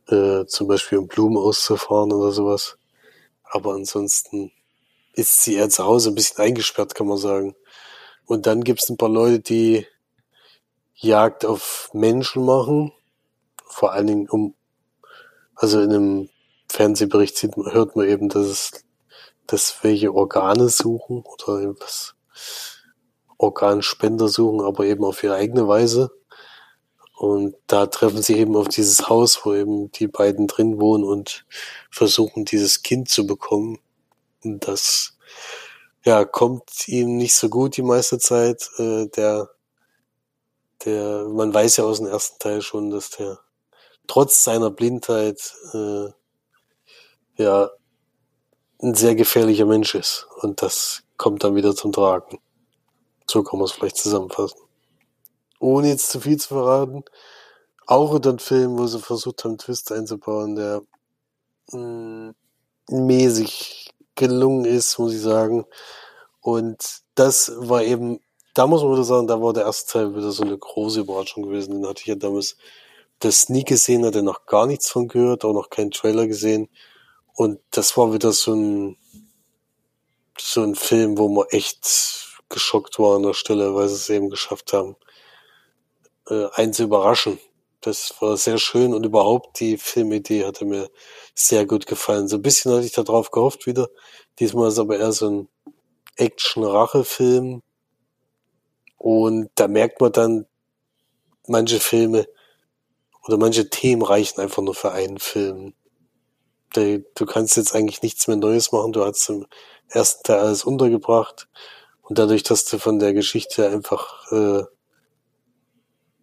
äh, zum Beispiel um Blumen auszufahren oder sowas. Aber ansonsten ist sie eher zu Hause ein bisschen eingesperrt, kann man sagen. Und dann gibt es ein paar Leute, die Jagd auf Menschen machen. Vor allen Dingen um, also in einem Fernsehbericht sieht, hört man eben, dass es, dass welche Organe suchen oder irgendwas Organspender suchen, aber eben auf ihre eigene Weise. Und da treffen sie eben auf dieses Haus, wo eben die beiden drin wohnen und versuchen, dieses Kind zu bekommen. Und das ja, kommt ihm nicht so gut die meiste Zeit. Äh, der, der, man weiß ja aus dem ersten Teil schon, dass der trotz seiner Blindheit äh, ja ein sehr gefährlicher Mensch ist. Und das kommt dann wieder zum Tragen. So kann man es vielleicht zusammenfassen. Ohne jetzt zu viel zu verraten, auch unter dem Film, wo sie versucht haben, Twist einzubauen, der mh, mm, mäßig gelungen ist, muss ich sagen. Und das war eben, da muss man wieder sagen, da war der erste Teil wieder so eine große Überraschung gewesen. Den hatte ich ja damals das nie gesehen, hatte noch gar nichts von gehört, auch noch keinen Trailer gesehen. Und das war wieder so ein, so ein Film, wo man echt geschockt war an der Stelle, weil sie es eben geschafft haben, äh, einen zu überraschen. Das war sehr schön und überhaupt die Filmidee hatte mir sehr gut gefallen. So ein bisschen hatte ich da drauf gehofft wieder. Diesmal ist aber eher so ein Action-Rache-Film. Und da merkt man dann, manche Filme oder manche Themen reichen einfach nur für einen Film. Du kannst jetzt eigentlich nichts mehr Neues machen. Du hast im ersten Teil alles untergebracht. Und dadurch, dass du von der Geschichte einfach, äh,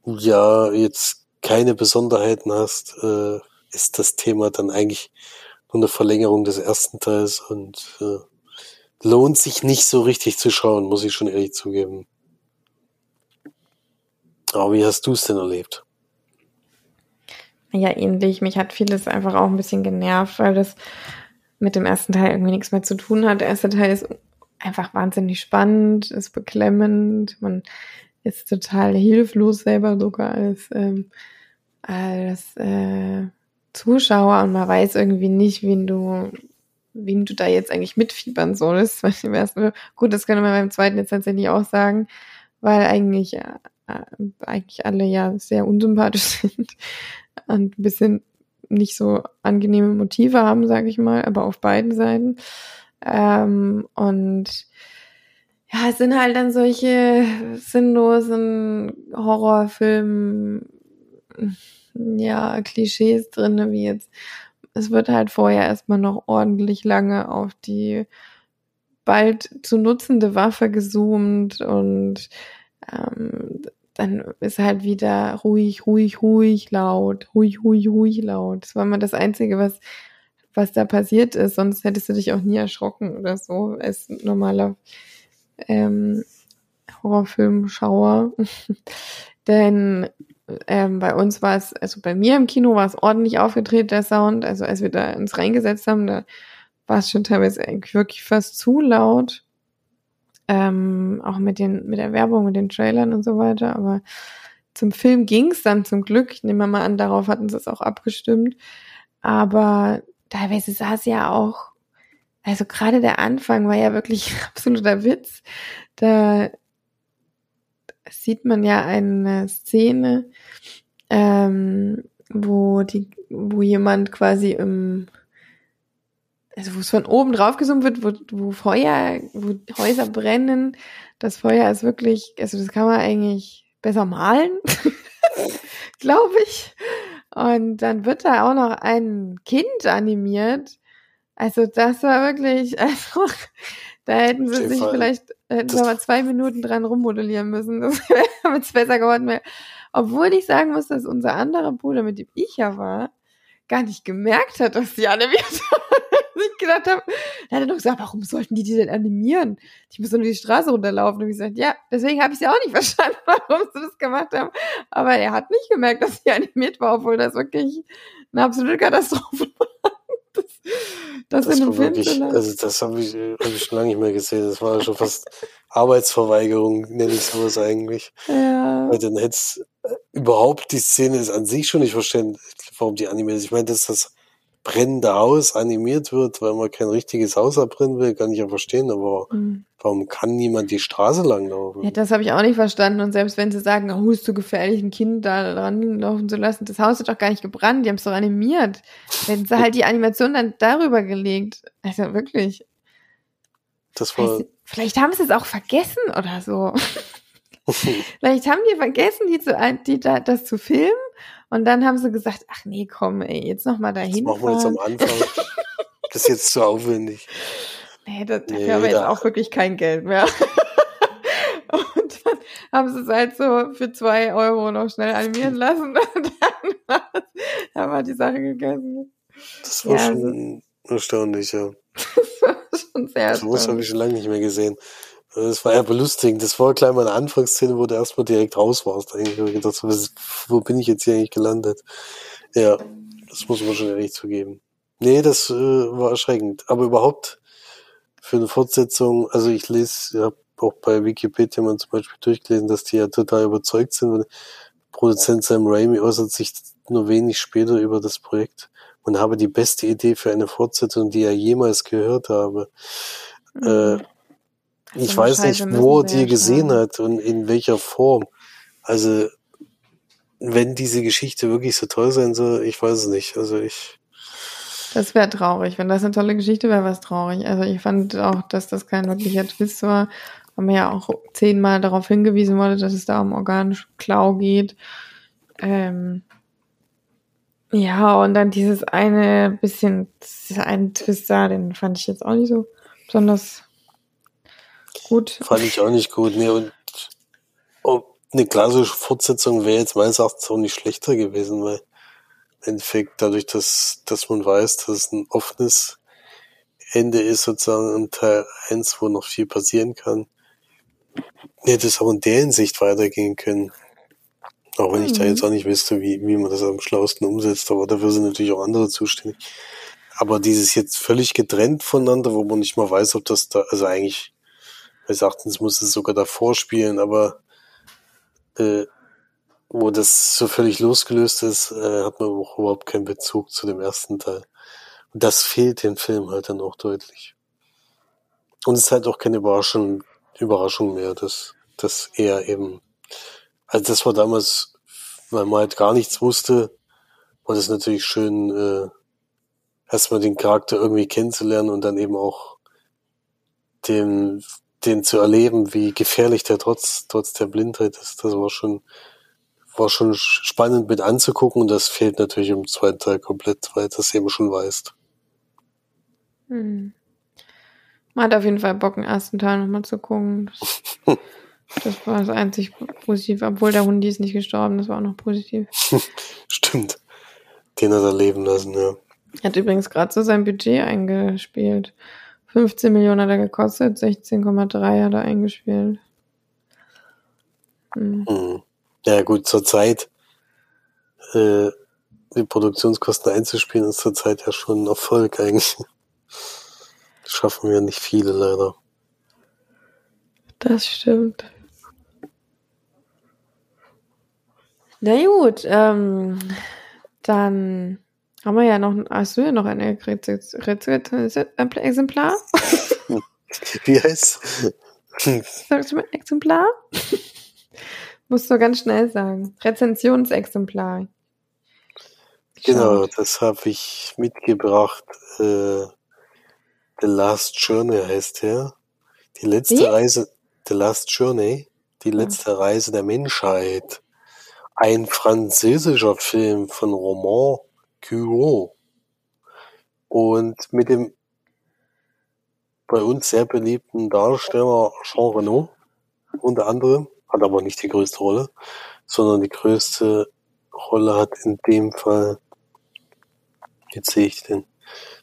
ja, jetzt keine Besonderheiten hast, äh, ist das Thema dann eigentlich nur eine Verlängerung des ersten Teils und äh, lohnt sich nicht so richtig zu schauen, muss ich schon ehrlich zugeben. Aber wie hast du es denn erlebt? Ja, ähnlich. Mich hat vieles einfach auch ein bisschen genervt, weil das mit dem ersten Teil irgendwie nichts mehr zu tun hat. Der erste Teil ist einfach wahnsinnig spannend, ist beklemmend, man ist total hilflos selber sogar als, ähm, als äh, Zuschauer und man weiß irgendwie nicht, wen du, wen du da jetzt eigentlich mitfiebern sollst. Gut, das könnte man beim zweiten jetzt tatsächlich auch sagen, weil eigentlich, äh, eigentlich alle ja sehr unsympathisch sind und ein bisschen nicht so angenehme Motive haben, sage ich mal, aber auf beiden Seiten. Ähm, und ja, es sind halt dann solche sinnlosen Horrorfilme, ja, Klischees drinne, wie jetzt, es wird halt vorher erstmal noch ordentlich lange auf die bald zu nutzende Waffe gezoomt und ähm, dann ist halt wieder ruhig, ruhig, ruhig laut, ruhig, ruhig, ruhig laut. Das war mal das Einzige, was, was da passiert ist. Sonst hättest du dich auch nie erschrocken oder so als normaler ähm, Horrorfilmschauer. Denn ähm, bei uns war es, also bei mir im Kino war es ordentlich aufgedreht, der Sound. Also als wir da uns reingesetzt haben, da war es schon teilweise eigentlich wirklich fast zu laut. Ähm, auch mit den, mit der Werbung, mit den Trailern und so weiter. Aber zum Film ging es dann zum Glück. Ich nehme mal an, darauf hatten sie es auch abgestimmt. Aber teilweise es ja auch, also gerade der Anfang war ja wirklich absoluter Witz. Da sieht man ja eine Szene, ähm, wo die, wo jemand quasi im also wo es von oben drauf gesummt wird, wo, wo Feuer, wo Häuser brennen. Das Feuer ist wirklich, also das kann man eigentlich besser malen, glaube ich. Und dann wird da auch noch ein Kind animiert. Also das war wirklich, also da hätten sie sich vielleicht, hätten sie mal zwei Minuten dran rummodellieren müssen, damit es besser geworden wäre. Obwohl ich sagen muss, dass unser anderer Bruder, mit dem ich ja war, gar nicht gemerkt hat, dass sie animiert ich gedacht habe, er hat doch gesagt, warum sollten die die denn animieren? Die müssen nur die Straße runterlaufen. Und ich gesagt, ja, deswegen habe ich ja auch nicht verstanden, warum sie das gemacht haben. Aber er hat nicht gemerkt, dass sie animiert war, obwohl das wirklich eine absolute Katastrophe war. Das, das, in einem Film wirklich, Also das habe ich, hab ich schon lange nicht mehr gesehen. Das war schon fast Arbeitsverweigerung, nenne ich sowas eigentlich. Ja. Weil dann hättest überhaupt die Szene ist an sich schon nicht verstehen, warum die animiert ist. Ich meine, dass das brennende Haus animiert wird, weil man kein richtiges Haus abbrennen will, kann ich ja verstehen, aber mhm. warum kann niemand die Straße langlaufen? Ja, das habe ich auch nicht verstanden. Und selbst wenn sie sagen, oh, ist so gefährlich, ein Kind da dran laufen zu lassen, das Haus ist doch gar nicht gebrannt, die haben es doch animiert. Wenn sie halt die Animation dann darüber gelegt. Also wirklich. Das war. Weiß, vielleicht haben sie es auch vergessen oder so. vielleicht haben die vergessen, die, zu, die da, das zu filmen und dann haben sie gesagt, ach nee, komm, ey, jetzt noch mal dahin. Das machen wir jetzt am Anfang. das ist jetzt zu aufwendig. Nee, das, dafür nee, haben wir jetzt auch wirklich kein Geld mehr. und dann haben sie es halt so für zwei Euro noch schnell animieren lassen. Und dann haben wir die Sache gegessen. Das war ja, schon also, erstaunlich, ja. das war schon sehr So was habe ich schon lange nicht mehr gesehen. Das war ja belustigend. Das war gleich mal eine Anfangsszene, wo du erstmal direkt raus warst. Eigentlich habe ich gedacht, wo bin ich jetzt hier eigentlich gelandet? Ja, das muss man schon ehrlich zugeben. Nee, das äh, war erschreckend. Aber überhaupt für eine Fortsetzung, also ich lese, ich habe auch bei Wikipedia mal zum Beispiel durchgelesen, dass die ja total überzeugt sind. Produzent Sam Raimi äußert sich nur wenig später über das Projekt und habe die beste Idee für eine Fortsetzung, die er jemals gehört habe. Mhm. Äh, ich weiß Scheiße nicht, wo er die gesehen hat und in welcher Form. Also, wenn diese Geschichte wirklich so toll sein soll, ich weiß es nicht. Also ich. Das wäre traurig. Wenn das eine tolle Geschichte wäre, wäre es traurig. Also ich fand auch, dass das kein wirklicher Twist war. Weil mir ja auch zehnmal darauf hingewiesen wurde, dass es da um organische Klau geht. Ähm, ja, und dann dieses eine bisschen, dieser eine Twist da, den fand ich jetzt auch nicht so besonders gut. Fand ich auch nicht gut. Nee, und oh, eine klassische Fortsetzung wäre jetzt meines Erachtens auch nicht schlechter gewesen, weil im Endeffekt dadurch, dass, dass man weiß, dass es ein offenes Ende ist, sozusagen in Teil 1, wo noch viel passieren kann, hätte es auch in der Hinsicht weitergehen können. Auch wenn ich da jetzt mhm. auch nicht wüsste, wie, wie man das am schlauesten umsetzt, aber dafür sind natürlich auch andere zuständig. Aber dieses jetzt völlig getrennt voneinander, wo man nicht mal weiß, ob das da, also eigentlich meines Erachtens muss es sogar davor spielen, aber äh, wo das so völlig losgelöst ist, äh, hat man auch überhaupt keinen Bezug zu dem ersten Teil. Und das fehlt dem Film halt dann auch deutlich. Und es ist halt auch keine Überraschung, Überraschung mehr, dass, dass er eben, also das war damals, weil man halt gar nichts wusste, war das natürlich schön, äh, erstmal den Charakter irgendwie kennenzulernen und dann eben auch den den zu erleben, wie gefährlich der trotz, trotz der Blindheit ist, das war schon, war schon spannend mit anzugucken und das fehlt natürlich im zweiten Teil komplett, weil das eben schon weißt. Hm. Man hat auf jeden Fall Bock, den ersten Teil nochmal zu gucken. Das, das war das einzig positiv, obwohl der Hund ist nicht gestorben, das war auch noch positiv. Stimmt. Den hat er leben lassen, ja. Hat übrigens gerade so sein Budget eingespielt. 15 Millionen hat er gekostet, 16,3 hat er eingespielt. Hm. Hm. Ja gut, zurzeit äh, die Produktionskosten einzuspielen ist zurzeit ja schon ein Erfolg eigentlich. Das schaffen wir nicht viele leider. Das stimmt. Na gut, ähm, dann haben wir ja noch, hast du ja noch ein Exemplar? Wie heißt Sagst du mal Exemplar? Musst du ganz schnell sagen. Rezensionsexemplar. Genau, das habe ich mitgebracht. Äh, The Last Journey heißt der. Die letzte Wie? Reise, The Last Journey, die letzte Reise der Menschheit. Ein französischer Film von Roman Cureau. Und mit dem bei uns sehr beliebten Darsteller Jean Reno unter anderem, hat aber nicht die größte Rolle, sondern die größte Rolle hat in dem Fall, jetzt sehe ich den,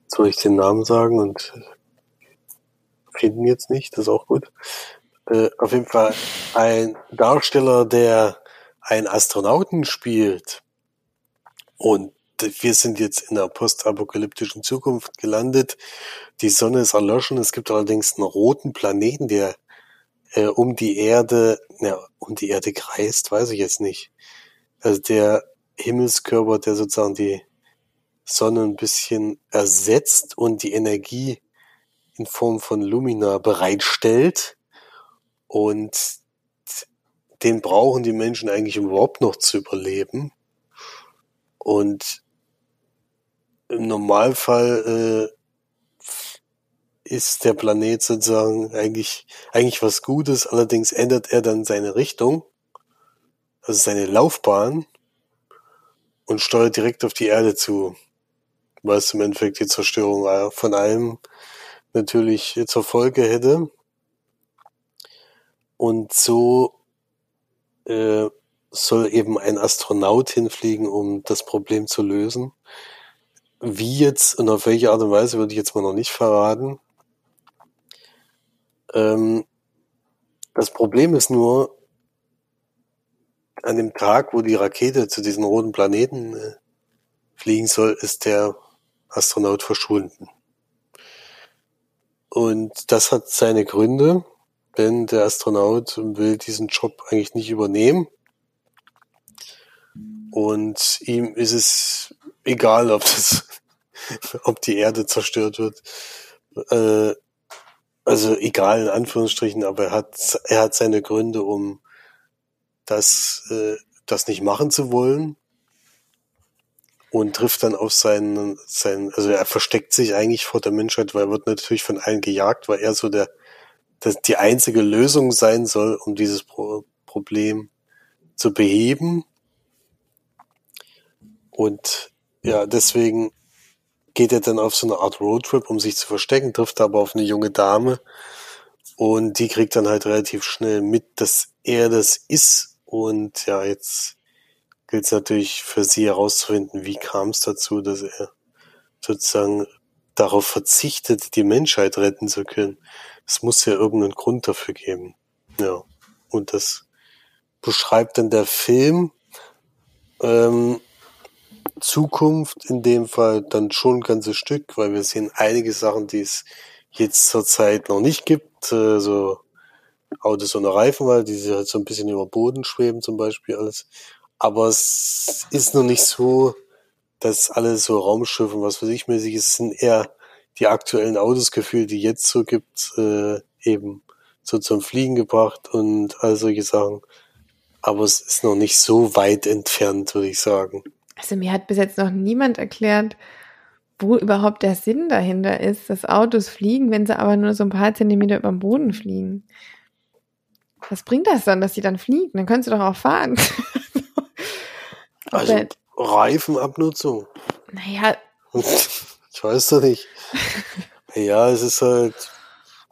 soll ich den Namen sagen und finden jetzt nicht, das ist auch gut. Äh, auf jeden Fall ein Darsteller, der einen Astronauten spielt und wir sind jetzt in einer postapokalyptischen Zukunft gelandet. Die Sonne ist erloschen. Es gibt allerdings einen roten Planeten, der äh, um die Erde, ja, um die Erde kreist, weiß ich jetzt nicht. Also der Himmelskörper, der sozusagen die Sonne ein bisschen ersetzt und die Energie in Form von Lumina bereitstellt. Und den brauchen die Menschen eigentlich überhaupt noch zu überleben. Und im Normalfall äh, ist der Planet sozusagen eigentlich, eigentlich was Gutes, allerdings ändert er dann seine Richtung, also seine Laufbahn und steuert direkt auf die Erde zu, es im Endeffekt die Zerstörung von allem natürlich zur Folge hätte. Und so äh, soll eben ein Astronaut hinfliegen, um das Problem zu lösen. Wie jetzt und auf welche Art und Weise würde ich jetzt mal noch nicht verraten. Ähm, das Problem ist nur, an dem Tag, wo die Rakete zu diesem roten Planeten äh, fliegen soll, ist der Astronaut verschwunden. Und das hat seine Gründe, denn der Astronaut will diesen Job eigentlich nicht übernehmen. Und ihm ist es egal, ob das, ob die Erde zerstört wird. Äh, also egal in Anführungsstrichen, aber er hat, er hat seine Gründe, um das, äh, das nicht machen zu wollen und trifft dann auf seinen, seinen, also er versteckt sich eigentlich vor der Menschheit, weil er wird natürlich von allen gejagt, weil er so der, das die einzige Lösung sein soll, um dieses Pro Problem zu beheben. Und ja, deswegen geht er dann auf so eine Art Roadtrip, um sich zu verstecken, trifft aber auf eine junge Dame und die kriegt dann halt relativ schnell mit, dass er das ist. Und ja, jetzt gilt es natürlich für sie herauszufinden, wie kam es dazu, dass er sozusagen darauf verzichtet, die Menschheit retten zu können. Es muss ja irgendeinen Grund dafür geben. Ja. Und das beschreibt dann der Film ähm, Zukunft in dem Fall dann schon ein ganzes Stück, weil wir sehen einige Sachen, die es jetzt zurzeit noch nicht gibt, äh, so Autos ohne Reifen, weil die halt so ein bisschen über Boden schweben zum Beispiel alles. Aber es ist noch nicht so, dass alle so Raumschiffe was für sich mäßig ist, sind eher die aktuellen Autos gefühlt, die jetzt so gibt, äh, eben so zum Fliegen gebracht und all solche Sachen. Aber es ist noch nicht so weit entfernt, würde ich sagen. Also mir hat bis jetzt noch niemand erklärt, wo überhaupt der Sinn dahinter ist, dass Autos fliegen, wenn sie aber nur so ein paar Zentimeter über dem Boden fliegen. Was bringt das dann, dass sie dann fliegen? Dann können sie doch auch fahren. Also Reifenabnutzung. Naja. ich weiß doch nicht. ja, es ist halt,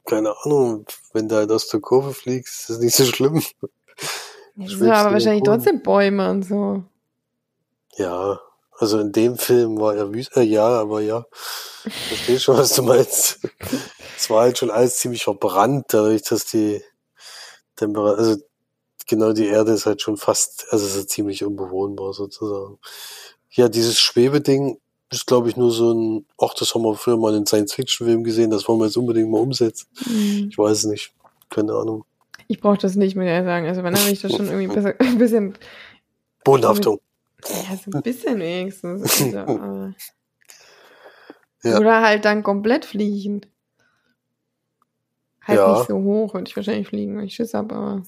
keine Ahnung, wenn du halt aus der Kurve fliegst, ist das nicht so schlimm. Ja, sind aber wahrscheinlich trotzdem Bäume und so. Ja, also in dem Film war ja Wüste, äh, ja, aber ja. Verstehe schon, was du meinst. Es war halt schon alles ziemlich verbrannt, dadurch, dass die Temperatur, also genau die Erde ist halt schon fast, also so ziemlich unbewohnbar sozusagen. Ja, dieses Schwebeding ist, glaube ich, nur so ein, ach, das haben wir früher mal in einem Science-Fiction-Film gesehen, das wollen wir jetzt unbedingt mal umsetzen. Mhm. Ich weiß es nicht. Keine Ahnung. Ich brauche das nicht, ich sagen. Also wenn habe ich das schon irgendwie ein bisschen, ein bisschen Bodenhaftung. Ja, so ein bisschen wenigstens. Also, ja. Oder halt dann komplett fliegen. Halt ja. nicht so hoch, würde ich wahrscheinlich fliegen, wenn ich Schiss habe, aber.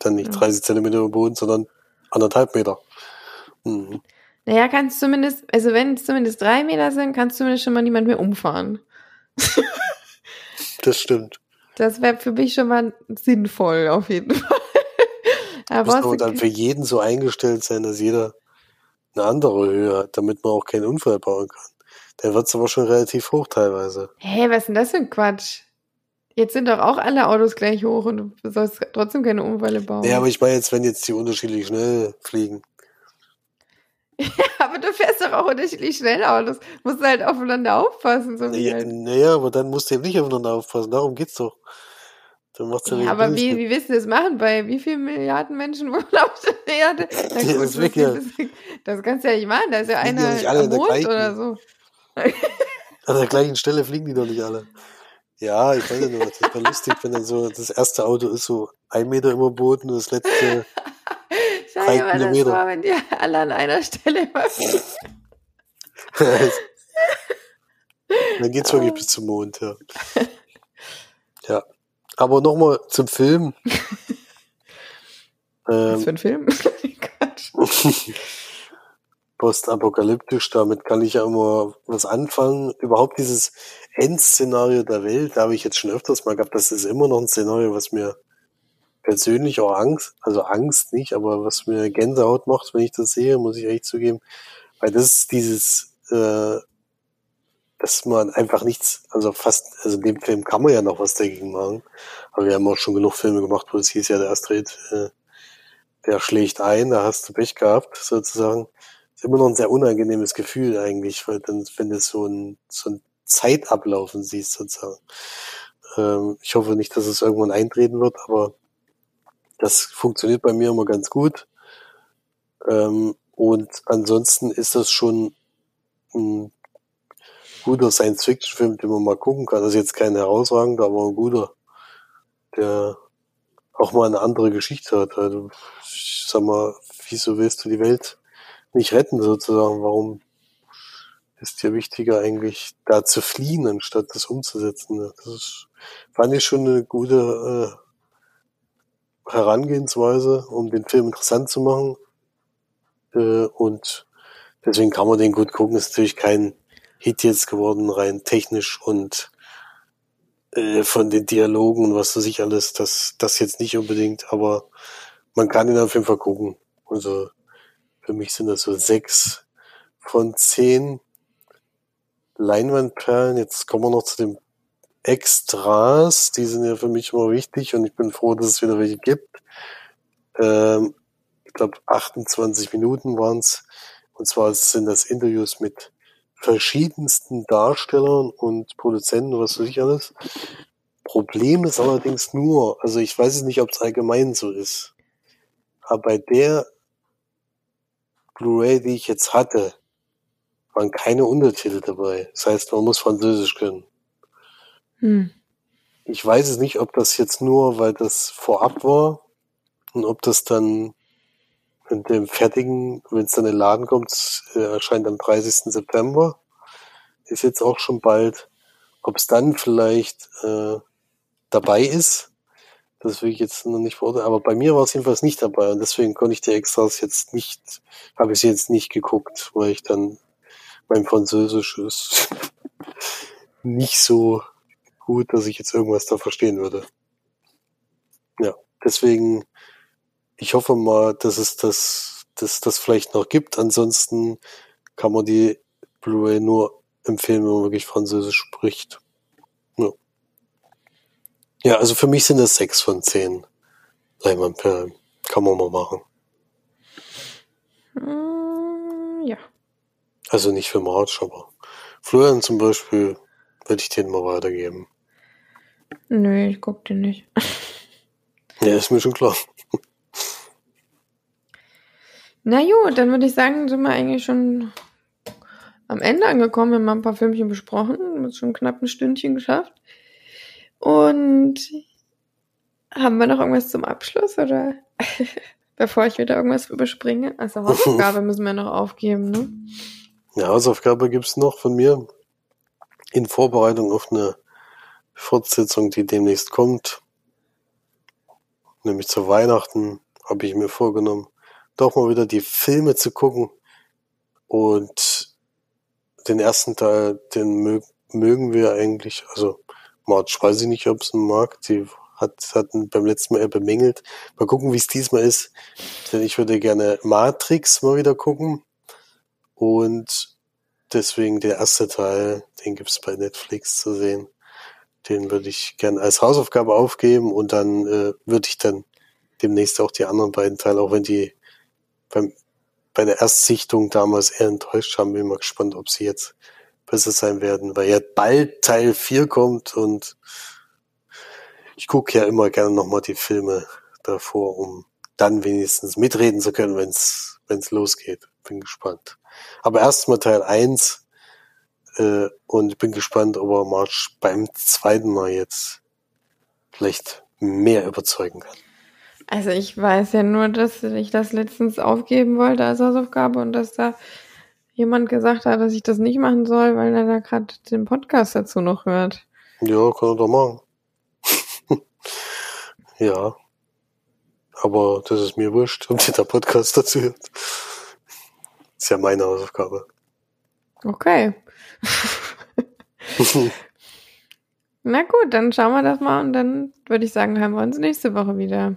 Dann nicht ja. 30 Zentimeter über Boden, sondern anderthalb Meter. Mhm. Naja, kannst zumindest, also wenn es zumindest drei Meter sind, kannst du zumindest schon mal niemand mehr umfahren. das stimmt. Das wäre für mich schon mal sinnvoll, auf jeden Fall. Aber muss aber dann für jeden so eingestellt sein, dass jeder eine andere Höhe hat, damit man auch keinen Unfall bauen kann. Dann wird es aber schon relativ hoch teilweise. Hä, hey, was ist denn das für ein Quatsch? Jetzt sind doch auch alle Autos gleich hoch und du sollst trotzdem keine Unfälle bauen. Ja, aber ich meine jetzt, wenn jetzt die unterschiedlich schnell fliegen. Ja, aber du fährst doch auch unterschiedlich schnell Autos. Musst du halt aufeinander aufpassen. So naja, halt. naja, aber dann musst du eben nicht aufeinander aufpassen. Darum geht's doch. Dann macht's ja, ja aber wie, wie willst du das machen? Bei wie vielen Milliarden Menschen wohnen auf der Erde? Das, das, weg, ja. das, das kannst du ja nicht machen. Da ist ja einer ja am Mond oder so. An der gleichen Stelle fliegen die doch nicht alle. Ja, ich weiß ja nur, das ist lustig, wenn dann so, das erste Auto ist so ein Meter immer Boden und das letzte drei mal, Kilometer. Das war, wenn die alle an einer Stelle immer Dann geht's wirklich bis zum Mond, ja. Ja. Aber nochmal zum Film. Was für ein Film? postapokalyptisch, damit kann ich ja immer was anfangen. Überhaupt dieses Endszenario der Welt, da habe ich jetzt schon öfters mal gehabt, das ist immer noch ein Szenario, was mir persönlich auch Angst, also Angst nicht, aber was mir Gänsehaut macht, wenn ich das sehe, muss ich echt zugeben. Weil das ist dieses, äh, dass man einfach nichts, also fast, also dem Film kann man ja noch was dagegen machen. Aber wir haben auch schon genug Filme gemacht, wo es hieß ja, der Astrid, äh, der schlägt ein, da hast du Pech gehabt, sozusagen. Ist immer noch ein sehr unangenehmes Gefühl eigentlich, weil dann, wenn du so ein, so ein Zeitablaufen siehst, sozusagen. Ähm, ich hoffe nicht, dass es irgendwann eintreten wird, aber das funktioniert bei mir immer ganz gut. Ähm, und ansonsten ist das schon ein guter Science-Fiction-Film, den man mal gucken kann. Das ist jetzt kein herausragender, aber ein guter, der auch mal eine andere Geschichte hat. Also, ich sag mal, wieso willst du die Welt nicht retten sozusagen? Warum ist dir wichtiger eigentlich da zu fliehen, anstatt das umzusetzen? Das ist, fand ich schon eine gute äh, Herangehensweise, um den Film interessant zu machen. Äh, und deswegen kann man den gut gucken. Ist natürlich kein Hit jetzt geworden, rein technisch und äh, von den Dialogen und was weiß ich alles, das, das jetzt nicht unbedingt, aber man kann ihn auf jeden Fall gucken. Also für mich sind das so sechs von zehn Leinwandperlen. Jetzt kommen wir noch zu den Extras, die sind ja für mich immer wichtig und ich bin froh, dass es wieder welche gibt. Ähm, ich glaube 28 Minuten waren's Und zwar sind das Interviews mit verschiedensten Darstellern und Produzenten, was weiß ich alles. Problem ist allerdings nur, also ich weiß es nicht, ob es allgemein so ist, aber bei der Blu-ray, die ich jetzt hatte, waren keine Untertitel dabei. Das heißt, man muss Französisch können. Hm. Ich weiß es nicht, ob das jetzt nur, weil das vorab war und ob das dann in dem fertigen, wenn es dann in den Laden kommt, äh, erscheint am 30. September. Ist jetzt auch schon bald. Ob es dann vielleicht äh, dabei ist, das will ich jetzt noch nicht verurteilen. Aber bei mir war es jedenfalls nicht dabei und deswegen konnte ich die Extras jetzt nicht, habe ich sie jetzt nicht geguckt, weil ich dann mein Französisch ist nicht so gut, dass ich jetzt irgendwas da verstehen würde. Ja, deswegen ich hoffe mal, dass es das, dass das vielleicht noch gibt. Ansonsten kann man die Blu-ray nur empfehlen, wenn man wirklich Französisch spricht. Ja. ja, also für mich sind das sechs von zehn Leinwandperlen. Kann man mal machen. Mm, ja. Also nicht für March, aber Florian zum Beispiel würde ich den mal weitergeben. Nö, ich guck den nicht. Ja, ist mir schon klar. Na gut, dann würde ich sagen, sind wir eigentlich schon am Ende angekommen. Wir haben mal ein paar Filmchen besprochen, haben schon knapp ein Stündchen geschafft. Und haben wir noch irgendwas zum Abschluss oder bevor ich wieder irgendwas überspringe? Also Hausaufgabe müssen wir noch aufgeben, ne? Ja, Hausaufgabe gibt's noch von mir in Vorbereitung auf eine Fortsetzung, die demnächst kommt. Nämlich zu Weihnachten habe ich mir vorgenommen, doch mal wieder die Filme zu gucken. Und den ersten Teil, den mög mögen wir eigentlich. Also, March weiß ich nicht, ob es einen mag. Die hat, hat beim letzten Mal eher bemängelt. Mal gucken, wie es diesmal ist. Denn ich würde gerne Matrix mal wieder gucken. Und deswegen der erste Teil, den gibt's bei Netflix zu sehen. Den würde ich gerne als Hausaufgabe aufgeben und dann äh, würde ich dann demnächst auch die anderen beiden Teile, auch wenn die beim, bei der Erstsichtung damals eher enttäuscht haben. Bin mal gespannt, ob sie jetzt besser sein werden, weil ja bald Teil 4 kommt und ich gucke ja immer gerne nochmal die Filme davor, um dann wenigstens mitreden zu können, wenn es losgeht. Bin gespannt. Aber erstmal Teil 1 äh, und bin gespannt, ob er March beim zweiten Mal jetzt vielleicht mehr überzeugen kann. Also ich weiß ja nur, dass ich das letztens aufgeben wollte als Hausaufgabe und dass da jemand gesagt hat, dass ich das nicht machen soll, weil er da gerade den Podcast dazu noch hört. Ja, kann er doch machen. ja. Aber das ist mir wurscht, ob der Podcast dazu hört. Ist ja meine Hausaufgabe. Okay. Na gut, dann schauen wir das mal und dann würde ich sagen, hören wir uns nächste Woche wieder.